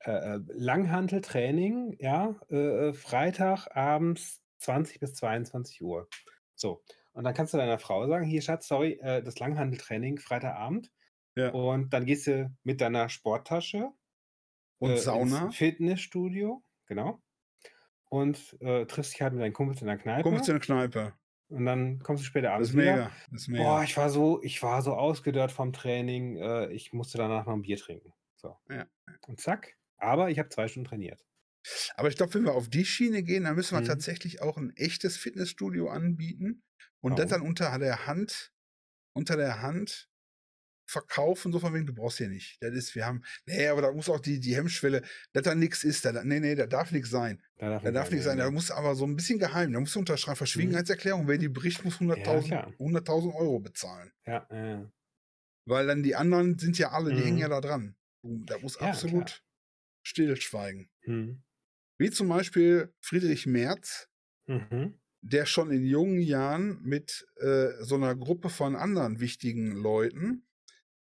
äh, äh, Langhanteltraining, ja, äh, äh, Freitag abends 20 bis 22 Uhr. So. Und dann kannst du deiner Frau sagen, hier Schatz, sorry, äh, das Langhanteltraining Freitagabend.
Ja.
Und dann gehst du mit deiner Sporttasche
Und
äh, ins
Sauna.
Fitnessstudio, genau. Und triffst dich halt mit deinen Kumpels in der Kneipe.
Kommst in eine Kneipe.
Und dann kommst du später
Das
abends
ist
wieder.
mega. Das ist mega.
Boah, ich war so, ich war so ausgedörrt vom Training. Ich musste danach noch ein Bier trinken. So.
Ja.
Und zack. Aber ich habe zwei Stunden trainiert.
Aber ich glaube, wenn wir auf die Schiene gehen, dann müssen wir
Mhm.
tatsächlich auch ein echtes Fitnessstudio anbieten und das
Warum?
dann unter der Hand, unter der Hand verkaufen, so von wegen, du brauchst hier nicht. Das ist, wir haben, nee, aber da muss auch die, die Hemmschwelle, dass da nichts ist, da, nee, nee, da darf nichts sein.
Da darf,
Da darf nichts sein, da
ja.
muss aber so ein bisschen geheim, da musst du unterschreiben, Verschwiegenheitserklärung, wer die bricht, muss 100.000
klar.
100.000 Euro bezahlen.
Ja, äh,
Weil dann die anderen sind ja alle, die
Mhm.
hängen ja da dran. Da muss
Ja,
absolut stillschweigen.
hm.
Wie zum Beispiel Friedrich Merz,
Mhm.
der schon in jungen Jahren mit äh, so einer Gruppe von anderen wichtigen Leuten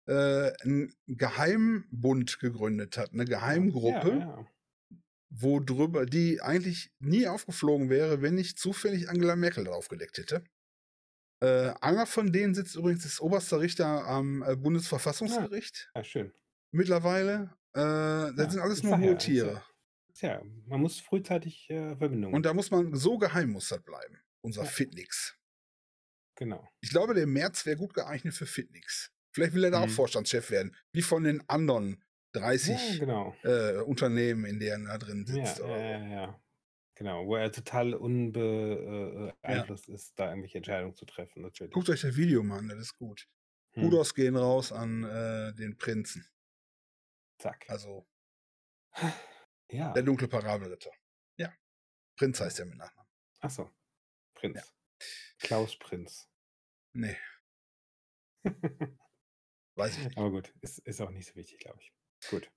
äh, einen Geheimbund gegründet hat, eine Geheimgruppe,
Ja, ja.
wo drüber, die eigentlich nie aufgeflogen wäre, wenn nicht zufällig Angela Merkel draufgedeckt hätte. Äh, einer von denen sitzt übrigens als oberster Richter am äh, Bundesverfassungsgericht
ja, schön.
mittlerweile. Äh, das
Ja,
sind alles nur
ja,
hohe Tiere.
Tja, man muss frühzeitig äh, Verbindungen.
Und da muss man, so geheim muss das bleiben. Unser
Ja.
Fitnix.
genau.
Ich glaube, der März wäre gut geeignet für Fitnix. Vielleicht will er da auch
Mhm.
Vorstandschef werden, wie von den anderen 30
Ja, genau.
äh, Unternehmen, in denen er drin
Ja,
sitzt.
ja, ja, ja. Genau, wo er total unbeeinflusst ist, da irgendwelche Entscheidungen zu treffen, natürlich.
Guckt euch das Video mal an, das ist gut.
Hm,
Kudos gehen raus an äh, den Prinzen.
Zack.
Also
Ja.
der dunkle Parabelritter. Ja. Prinz heißt er mit Nachnamen.
Achso. Prinz. Klaus Prinz.
Nee, weiß ich nicht.
Aber gut, ist, ist auch nicht so wichtig, glaube ich. Gut.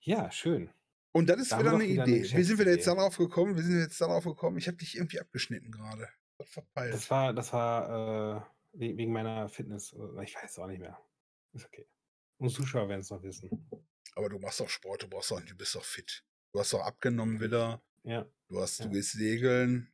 Ja, schön.
Und das ist
Da
wieder
wir
eine
wieder eine
Idee. Wie sind wir jetzt darauf gekommen? Wir sind jetzt darauf gekommen. Ich habe dich irgendwie abgeschnitten gerade. Verpeilt.
Das war, das war äh, we- wegen meiner Fitness. Ich weiß es auch nicht mehr. Ist okay. Und Zuschauer werden es noch wissen.
Aber du machst doch Sport, du brauchst doch, du bist doch fit. Du hast doch abgenommen wieder.
Ja.
Du hast,
Ja.
du gehst segeln.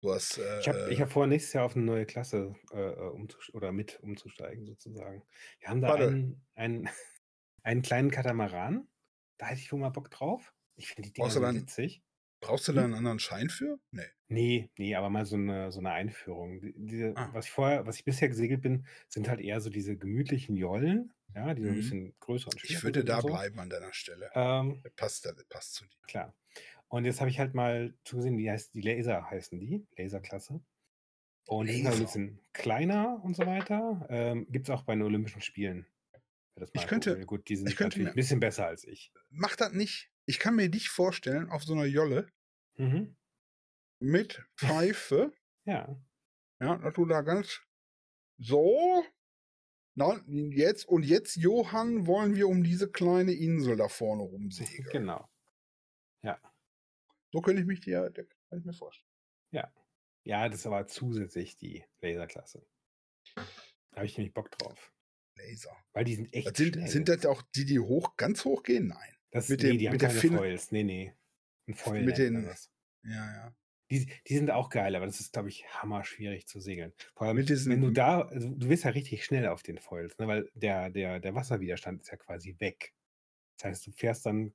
Du hast. Äh,
Ich habe ich hab vor, nächstes Jahr auf eine neue Klasse äh, äh, oder mit umzusteigen, sozusagen. Wir haben da
Warte.
einen, einen, einen kleinen Katamaran. Da hätte ich wohl mal Bock drauf. Ich finde die Dinger so witzig.
Brauchst du
Hm?
da einen anderen Schein für? Nee.
Nee, nee, aber mal so eine, so eine Einführung. Die- Diese,
Ah.
was ich vorher, was ich bisher gesegelt bin, sind halt eher so diese gemütlichen Jollen, ja, die so ein
Mhm.
bisschen größer und schwerer
Ich würde da
so.
bleiben an deiner Stelle.
Ähm,
Das passt, das passt zu dir.
klar. Und jetzt habe ich halt mal zugesehen, die heißt, die Laser heißen die, Laserklasse. Und die sind halt ein
Laser.
bisschen kleiner und so weiter. Ähm, Gibt es auch bei den Olympischen Spielen.
Ich könnte-.
Gut, die sind
könnte
natürlich
mir-
ein bisschen besser als ich.
Mach das nicht. Ich kann mir dich vorstellen auf so einer Jolle
Mhm.
mit Pfeife.
Ja.
ja, dass du da ganz so. Na, jetzt und jetzt, Johann, wollen wir um diese kleine Insel da vorne rumsegeln.
Genau.
So könnte ich mich dir, kann ich mir vorstellen.
Ja, das ist aber zusätzlich die Laserklasse. Da habe ich nämlich Bock drauf.
Laser.
Weil die sind echt
Das sind,
schnell.
sind das auch die, die hoch, ganz hoch gehen? Nein.
Das,
mit
nee,
dem-
die haben
mit der
keine
Finne-
Foils. Nee, nee. 'N Foil
Mit den
das.
ja, ja.
Die die sind auch geil, aber das ist, glaube ich, hammerschwierig zu segeln. Vor allem,
Mit diesen
wenn du da also, du wirst ja richtig schnell auf den Foils, ne, weil der der der Wasserwiderstand ist ja quasi weg. Das heißt, du fährst dann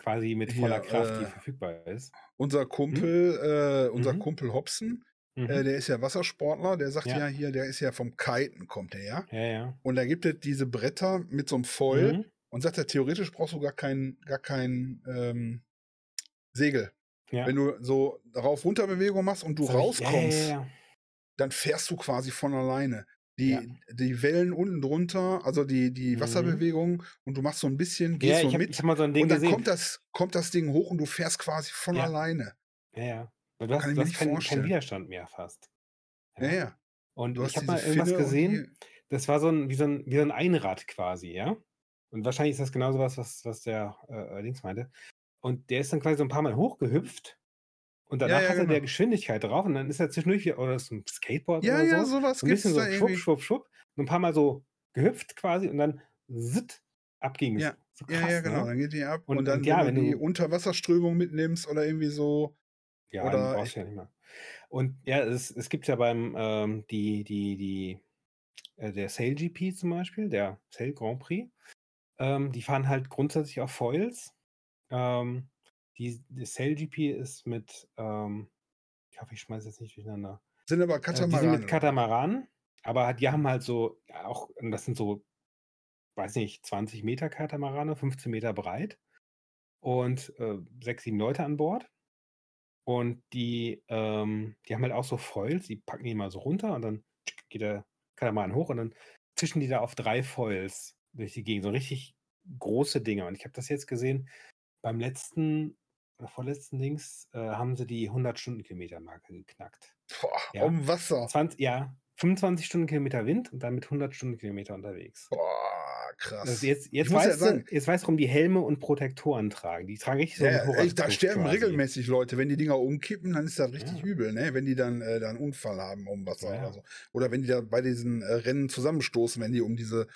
quasi mit voller
Hier,
Kraft, die
äh,
verfügbar ist.
unser
Mhm.
Kumpel äh, unser
Mhm.
Kumpel Hobson, äh,
Mhm.
der ist ja Wassersportler, der sagt
Ja.
ja hier, der ist ja vom Kiten kommt der ja.
Ja, ja.
Und da gibt es diese Bretter mit so 'nem Foil
Mhm.
Und sagt er, theoretisch brauchst du gar kein gar kein, ähm, Segel.
Ja.
Wenn du so Rauf-Runter-Bewegung machst und du
ja, ja, ja,
rauskommst,
ja.
dann fährst du quasi von alleine.
Ja.
Die die Wellen unten drunter, also die die
Mhm.
Wasserbewegung und du machst so 'n bisschen
Ja,
gehst so
ich habe
mit
ich habe mal so
und dann
gesehen.
kommt das kommt das Ding hoch und du fährst quasi von
Ja.
alleine.
Ja, ja. Du hast
Kann
du hast keinen keinen. Widerstand mehr fast.
Ja,
Ja.
ja.
Und
Du
ich
hast
habe mal irgendwas
Finne
gesehen,
die
das war so 'n wie so 'n wie so 'n Einrad quasi, ja? Und wahrscheinlich ist das genau so was, was der, äh, äh, Dings meinte. Und der ist dann quasi so 'n paarmal hochgehüpft und
Ja,
danach
ja,
hatte der
genau.
Geschwindigkeit drauf und dann ist er zwischendurch wieder oder ist 'n Skateboard
Ja,
oder
ja,
so,
so was
so 'n bisschen so schwupp,
irgendwie.
schwupp, schwupp, so 'n paarmal so gehüpft quasi und dann sitt, ab ging's.
Ja.
So
Ja, ja, genau,
ne?
dann geht die ab
Und
und dann,
und
wenn
ja,
du
wenn
die
du
Unterwasserströmung mitnimmst oder irgendwie so
Ja, dann
oder
brauchst du ja nicht mehr. Und ja, es es gibt ja beim, ähm, die die die äh, der SailGP zum Beispiel, der Sail Grand Prix, ähm, die fahren halt grundsätzlich auf Foils. Ähm, die die SailGP ist mit, ähm ich hoffe, ich schmeiße jetzt nicht durcheinander.
Sind aber
Äh, die sind mit. Katamaran, aber die haben halt so ja, auch das sind so, weiß nicht, 20 Meter Katamarane, 15 Meter breit und, äh, 6, 7 Leute an Bord. Und die, ähm die haben halt auch so Foils, die packen die mal so runter und dann geht der Katamaran hoch und dann zischen die da auf 3 Foils durch die Gegend, so richtig große Dinger. Und ich habe das jetzt gesehen, beim letzten oder vorletzten Dings, äh, haben sie die 100 Stundenkilometer-Marke geknackt.
Boah,
Ja.
aufm Wasser.
20 ja, 25 Stundenkilometer Wind und dann mit 100 Stundenkilometer unterwegs.
Boah,
Also,
krass.
jetzt
Ich
jetzt
muss ja
weißt du jetzt weißt du, warum die Helme und Protektoren tragen. Die tragen richtig so
Ja,
'n
ja, ey, da sterben
quasi.
regelmäßig Leute. Wenn die Dinger umkippen, dann ist das richtig
Ja.
übel, ne? Wenn die dann äh, da 'n Unfall haben aufm Wasser
Ja,
oder so. Oder wenn die da bei diesen, äh, Rennen zusammenstoßen, wenn die um diese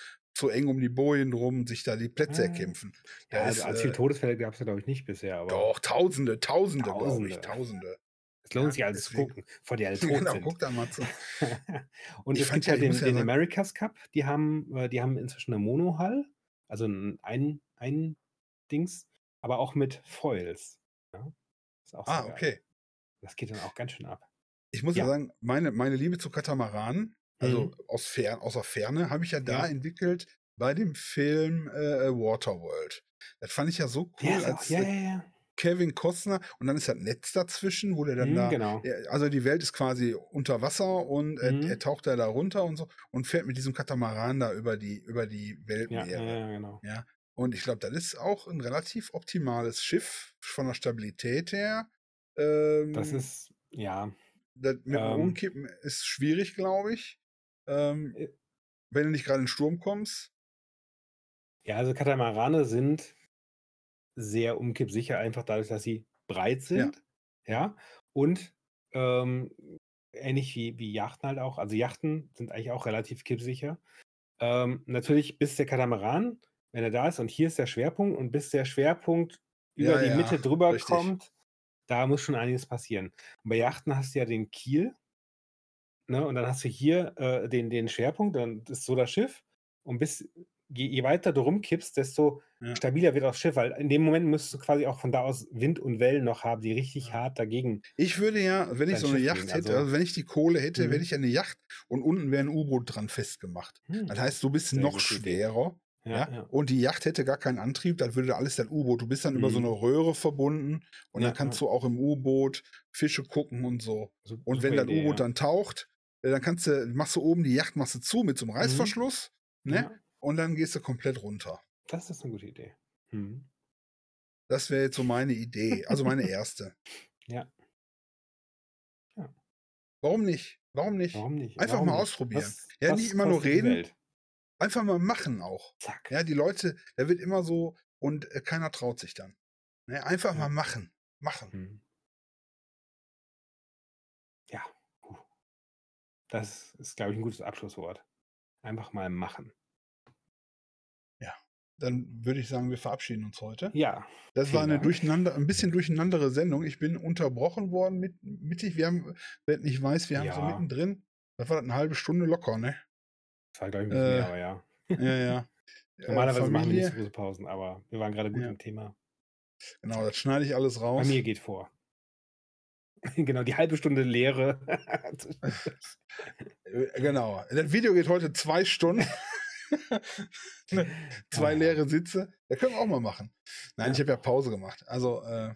zu eng um die Bojen drum sich da die Plätze
ja.
erkämpfen.
Ja,
Da
also,
ist,
viele
äh
Todesfälle gab's ja, glaube ich, nicht bisher, aber
Doch, Tausende, Tausende, glaube ich,
Tausende.
Tausende.
Es lohnt
Ja,
sich, alle zu gucken, bevor die alle tot
Genau,
sind.
guck da mal zu.
Und
Ich
es gibt
ja
den den America's Cup, die haben äh, die haben inzwischen 'ne Monohull, also ein ein Dings, aber auch mit Foils, ja? Ist auch sehr
Ah, okay.
Das geht dann auch ganz schön ab.
Ich muss ja
Ja.
sagen, meine meine Liebe zu Katamaranen, also
Mhm.
aus Fer aus der Ferne, habe ich ja da
Ja.
entwickelt bei dem Film, äh, Waterworld. Das fand ich ja so
Ja,
cool,
auch
als,
ja,
äh,
ja, ja.
Kevin Costner und dann ist das Netz dazwischen, wo der dann
Mhm,
da
genau.
ja, also die Welt ist quasi unter Wasser und er er
Mhm.
taucht da da runter und so und fährt mit diesem Katamaran da über die über die
Ja, ja,
Weltmeere.
ja, genau.
Ja. Und ich glaube, das ist auch 'n relativ optimales Schiff von der Stabilität her.
Das
Ähm
ist ja,
das mit dem
ähm
Umkippen ist schwierig, glaube ich. Ähm,
Äh
wenn du nicht grade in 'n Sturm kommst.
Ja, also Katamarane sind sehr umkippsicher, einfach dadurch, dass sie breit
Ja.
sind, ja? Und, ähm, ähnlich wie wie Yachten halt auch. Also Yachten sind eigentlich auch relativ kippsicher. Ähm, natürlich, bis der Katamaran, wenn er da ist und hier ist der Schwerpunkt und bis der Schwerpunkt über
Ja,
die
ja,
Mitte drüber
richtig.
kommt, da muss schon einiges passieren. Und bei Yachten hast du ja den Kiel ne, und dann hast du hier, äh, den den Schwerpunkt, dann ist so das Schiff und bis je je weiter du rumkippst, desto
Ja.
stabiler wird das Schiff, weil in dem Moment müsstest du quasi auch von da aus Wind und Wellen noch haben, die richtig
Ja.
hart dagegen
Ich würde ja, wenn ich
dein
so 'ne
Schiff
Yacht
bringen.
hätte
Also
also wenn ich die Kohle hätte, hätte
Mhm.
ich ja 'ne Yacht und unten wäre 'n U-Boot dran festgemacht. Das
Hm,
heißt, du bist
sehr
noch schwerer,
Ja,
ja? Und die Yacht hätte gar keinen Antrieb, dann würde alles dein U-Boot du bist dann über so
Mhm.
Röhre verbunden und dann
Ja,
kannst
ja.
du auch im U-Boot Fische gucken und so.
Su
Und wenn das
Idee,
U-Boot dann taucht, dann kannst du machst du oben die Yacht machst du zu mit so 'nem
Mhm.
Reißverschluss, ne?
Ja.
Und dann gehst du komplett runter.
Das ist 'ne gute Idee. Mhm.
Das wäre jetzt so meine Idee, also meine erste.
Ja. Ja.
Warum nicht? Warum nicht?
Warum nicht?
Einfach
Warum
mal
nicht?
ausprobieren.
Was
Ja,
was
nicht immer nur reden, einfach mal machen auch.
Zack.
Ja, die Leute da wird immer so und, äh, keiner traut sich dann. Ne, einfach mal
Ja.
machen. Machen.
Mhm. Ja, puh. Das ist, glaube ich, 'n gutes Abschlusswort. Einfach mal machen.
Ja. dann würde ich sagen, wir verabschieden uns heute.
Ja.
Das war eine
Dank.
durcheinander, ein bisschen durcheinandere Sendung. Ich bin unterbrochen worden mit, mittig. Wir haben, wer nicht weiß, wir haben so
Ja.
mittendrin, was war das, eine halbe Stunde locker, ne?
Das war, glaube ich, ein bisschen
Äh,
mehr, aber ja.
Ja, ja. Äh,
Normalerweise machen wir nicht so
Familie,
große Pausen, aber wir waren gerade gut
Ja.
im Thema.
genau, das schneide ich alles raus.
Familie geht vor. genau, die halbe Stunde Lehre.
Genau. Das Video geht heute zwei Stunden. Zwei
Ah.
leere Sitze. Das können wir auch mal machen. Nein,
Ja.
ich habe ja Pause gemacht. Also, äh,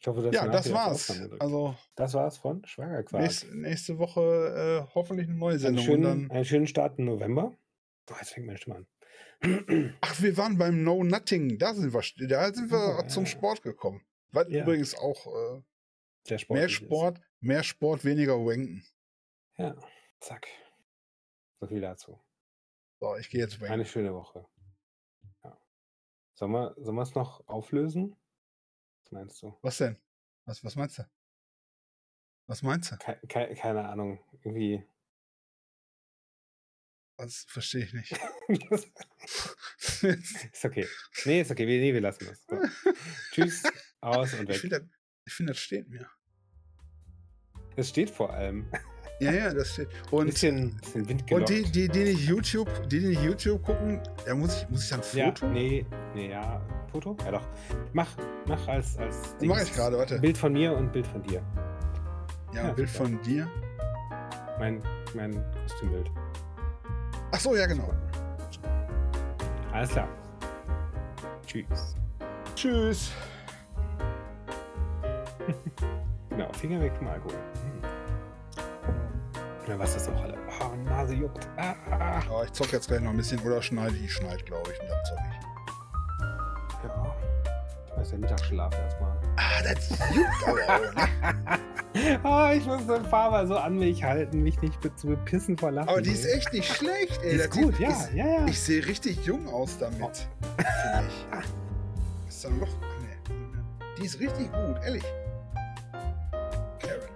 ich hoffe, dass
ja, das war's. Also,
das war's von Schwagerquark.
nächste, nächste Woche äh, hoffentlich eine neue
Einen
Sendung. Und
schönen, einen schönen Start im November. Oh, jetzt fängt meine Stimme an.
ach, wir waren beim No Nutting. Da sind wir, da sind wir
Also,
zum
ja.
Sport gekommen. Was
Ja.
übrigens auch äh,
Der
mehr
sportlich ist.
Sport, mehr Sport, weniger Wanken.
Ja, zack. So viel dazu.
So, ich gehe jetzt wanken.
Eine schöne Woche. Ja. Sollen wir sollen wir es noch auflösen? Was meinst du?
Was denn? Was, was meinst du? Was meinst du?
Ke ke keine Ahnung. Irgendwie.
Das verstehe ich nicht.
ist okay. Nee, ist okay. Wir, nee, wir lassen das. So. Tschüss, aus und
ich
weg.
finde, das, ich find, das steht mir.
Es steht vor allem.
Ja, ja, das steht. Und,
bisschen, bisschen Wind
und die, die, die nicht YouTube, die, die nicht YouTube gucken, da muss ich, muss ich dann ein
Ja,
Foto?
nee, nee, ja. Foto? Ja doch. Mach, mach als, als
Mach ich
Dings
gerade, warte.
Bild von mir und Bild von dir.
Ja,
Ja,
Bild
super.
von dir.
Mein, mein Kostümbild.
Ach so, ja, genau.
Alles klar. Tschüss.
Tschüss.
Genau, Finger weg vom Alkohol. Ja, was ist auch alle? Oh, Nase juckt. Ah, ah.
Aber ich zock jetzt gleich noch ein bisschen oder schneide ich, schneide, glaube ich, und dann zock ich.
Ja. Da ist der Mittagsschlaf erstmal.
Ah, das juckt aber ne?
oh, ich muss den Fahrer so an mich halten, mich nicht zu bepissen vor Lachen.
Aber die ist echt nicht schlecht, ey.
Die
Das
ist gut,
sieht-
ja,
ist-
ja, ja.
Ich sehe richtig jung aus damit.
Oh.
Finde ich. Ist dann doch. Nee. Die ist richtig gut, ehrlich. Karen.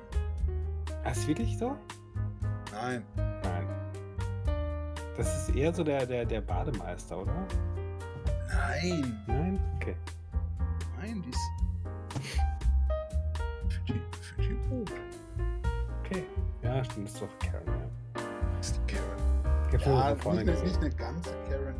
Ah, Ist wirklich so?
Nein.
Nein. Das ist eher so der, der, der Bademeister, oder?
Nein.
Nein? Okay.
Nein, die ist. Für die, für die gut.
Okay. Ja, stimmt, ist doch Karen, ja.
Das ist die Karen.
Schon
Ja,
von
nicht
vorne
eine, nicht eine ganze Karen,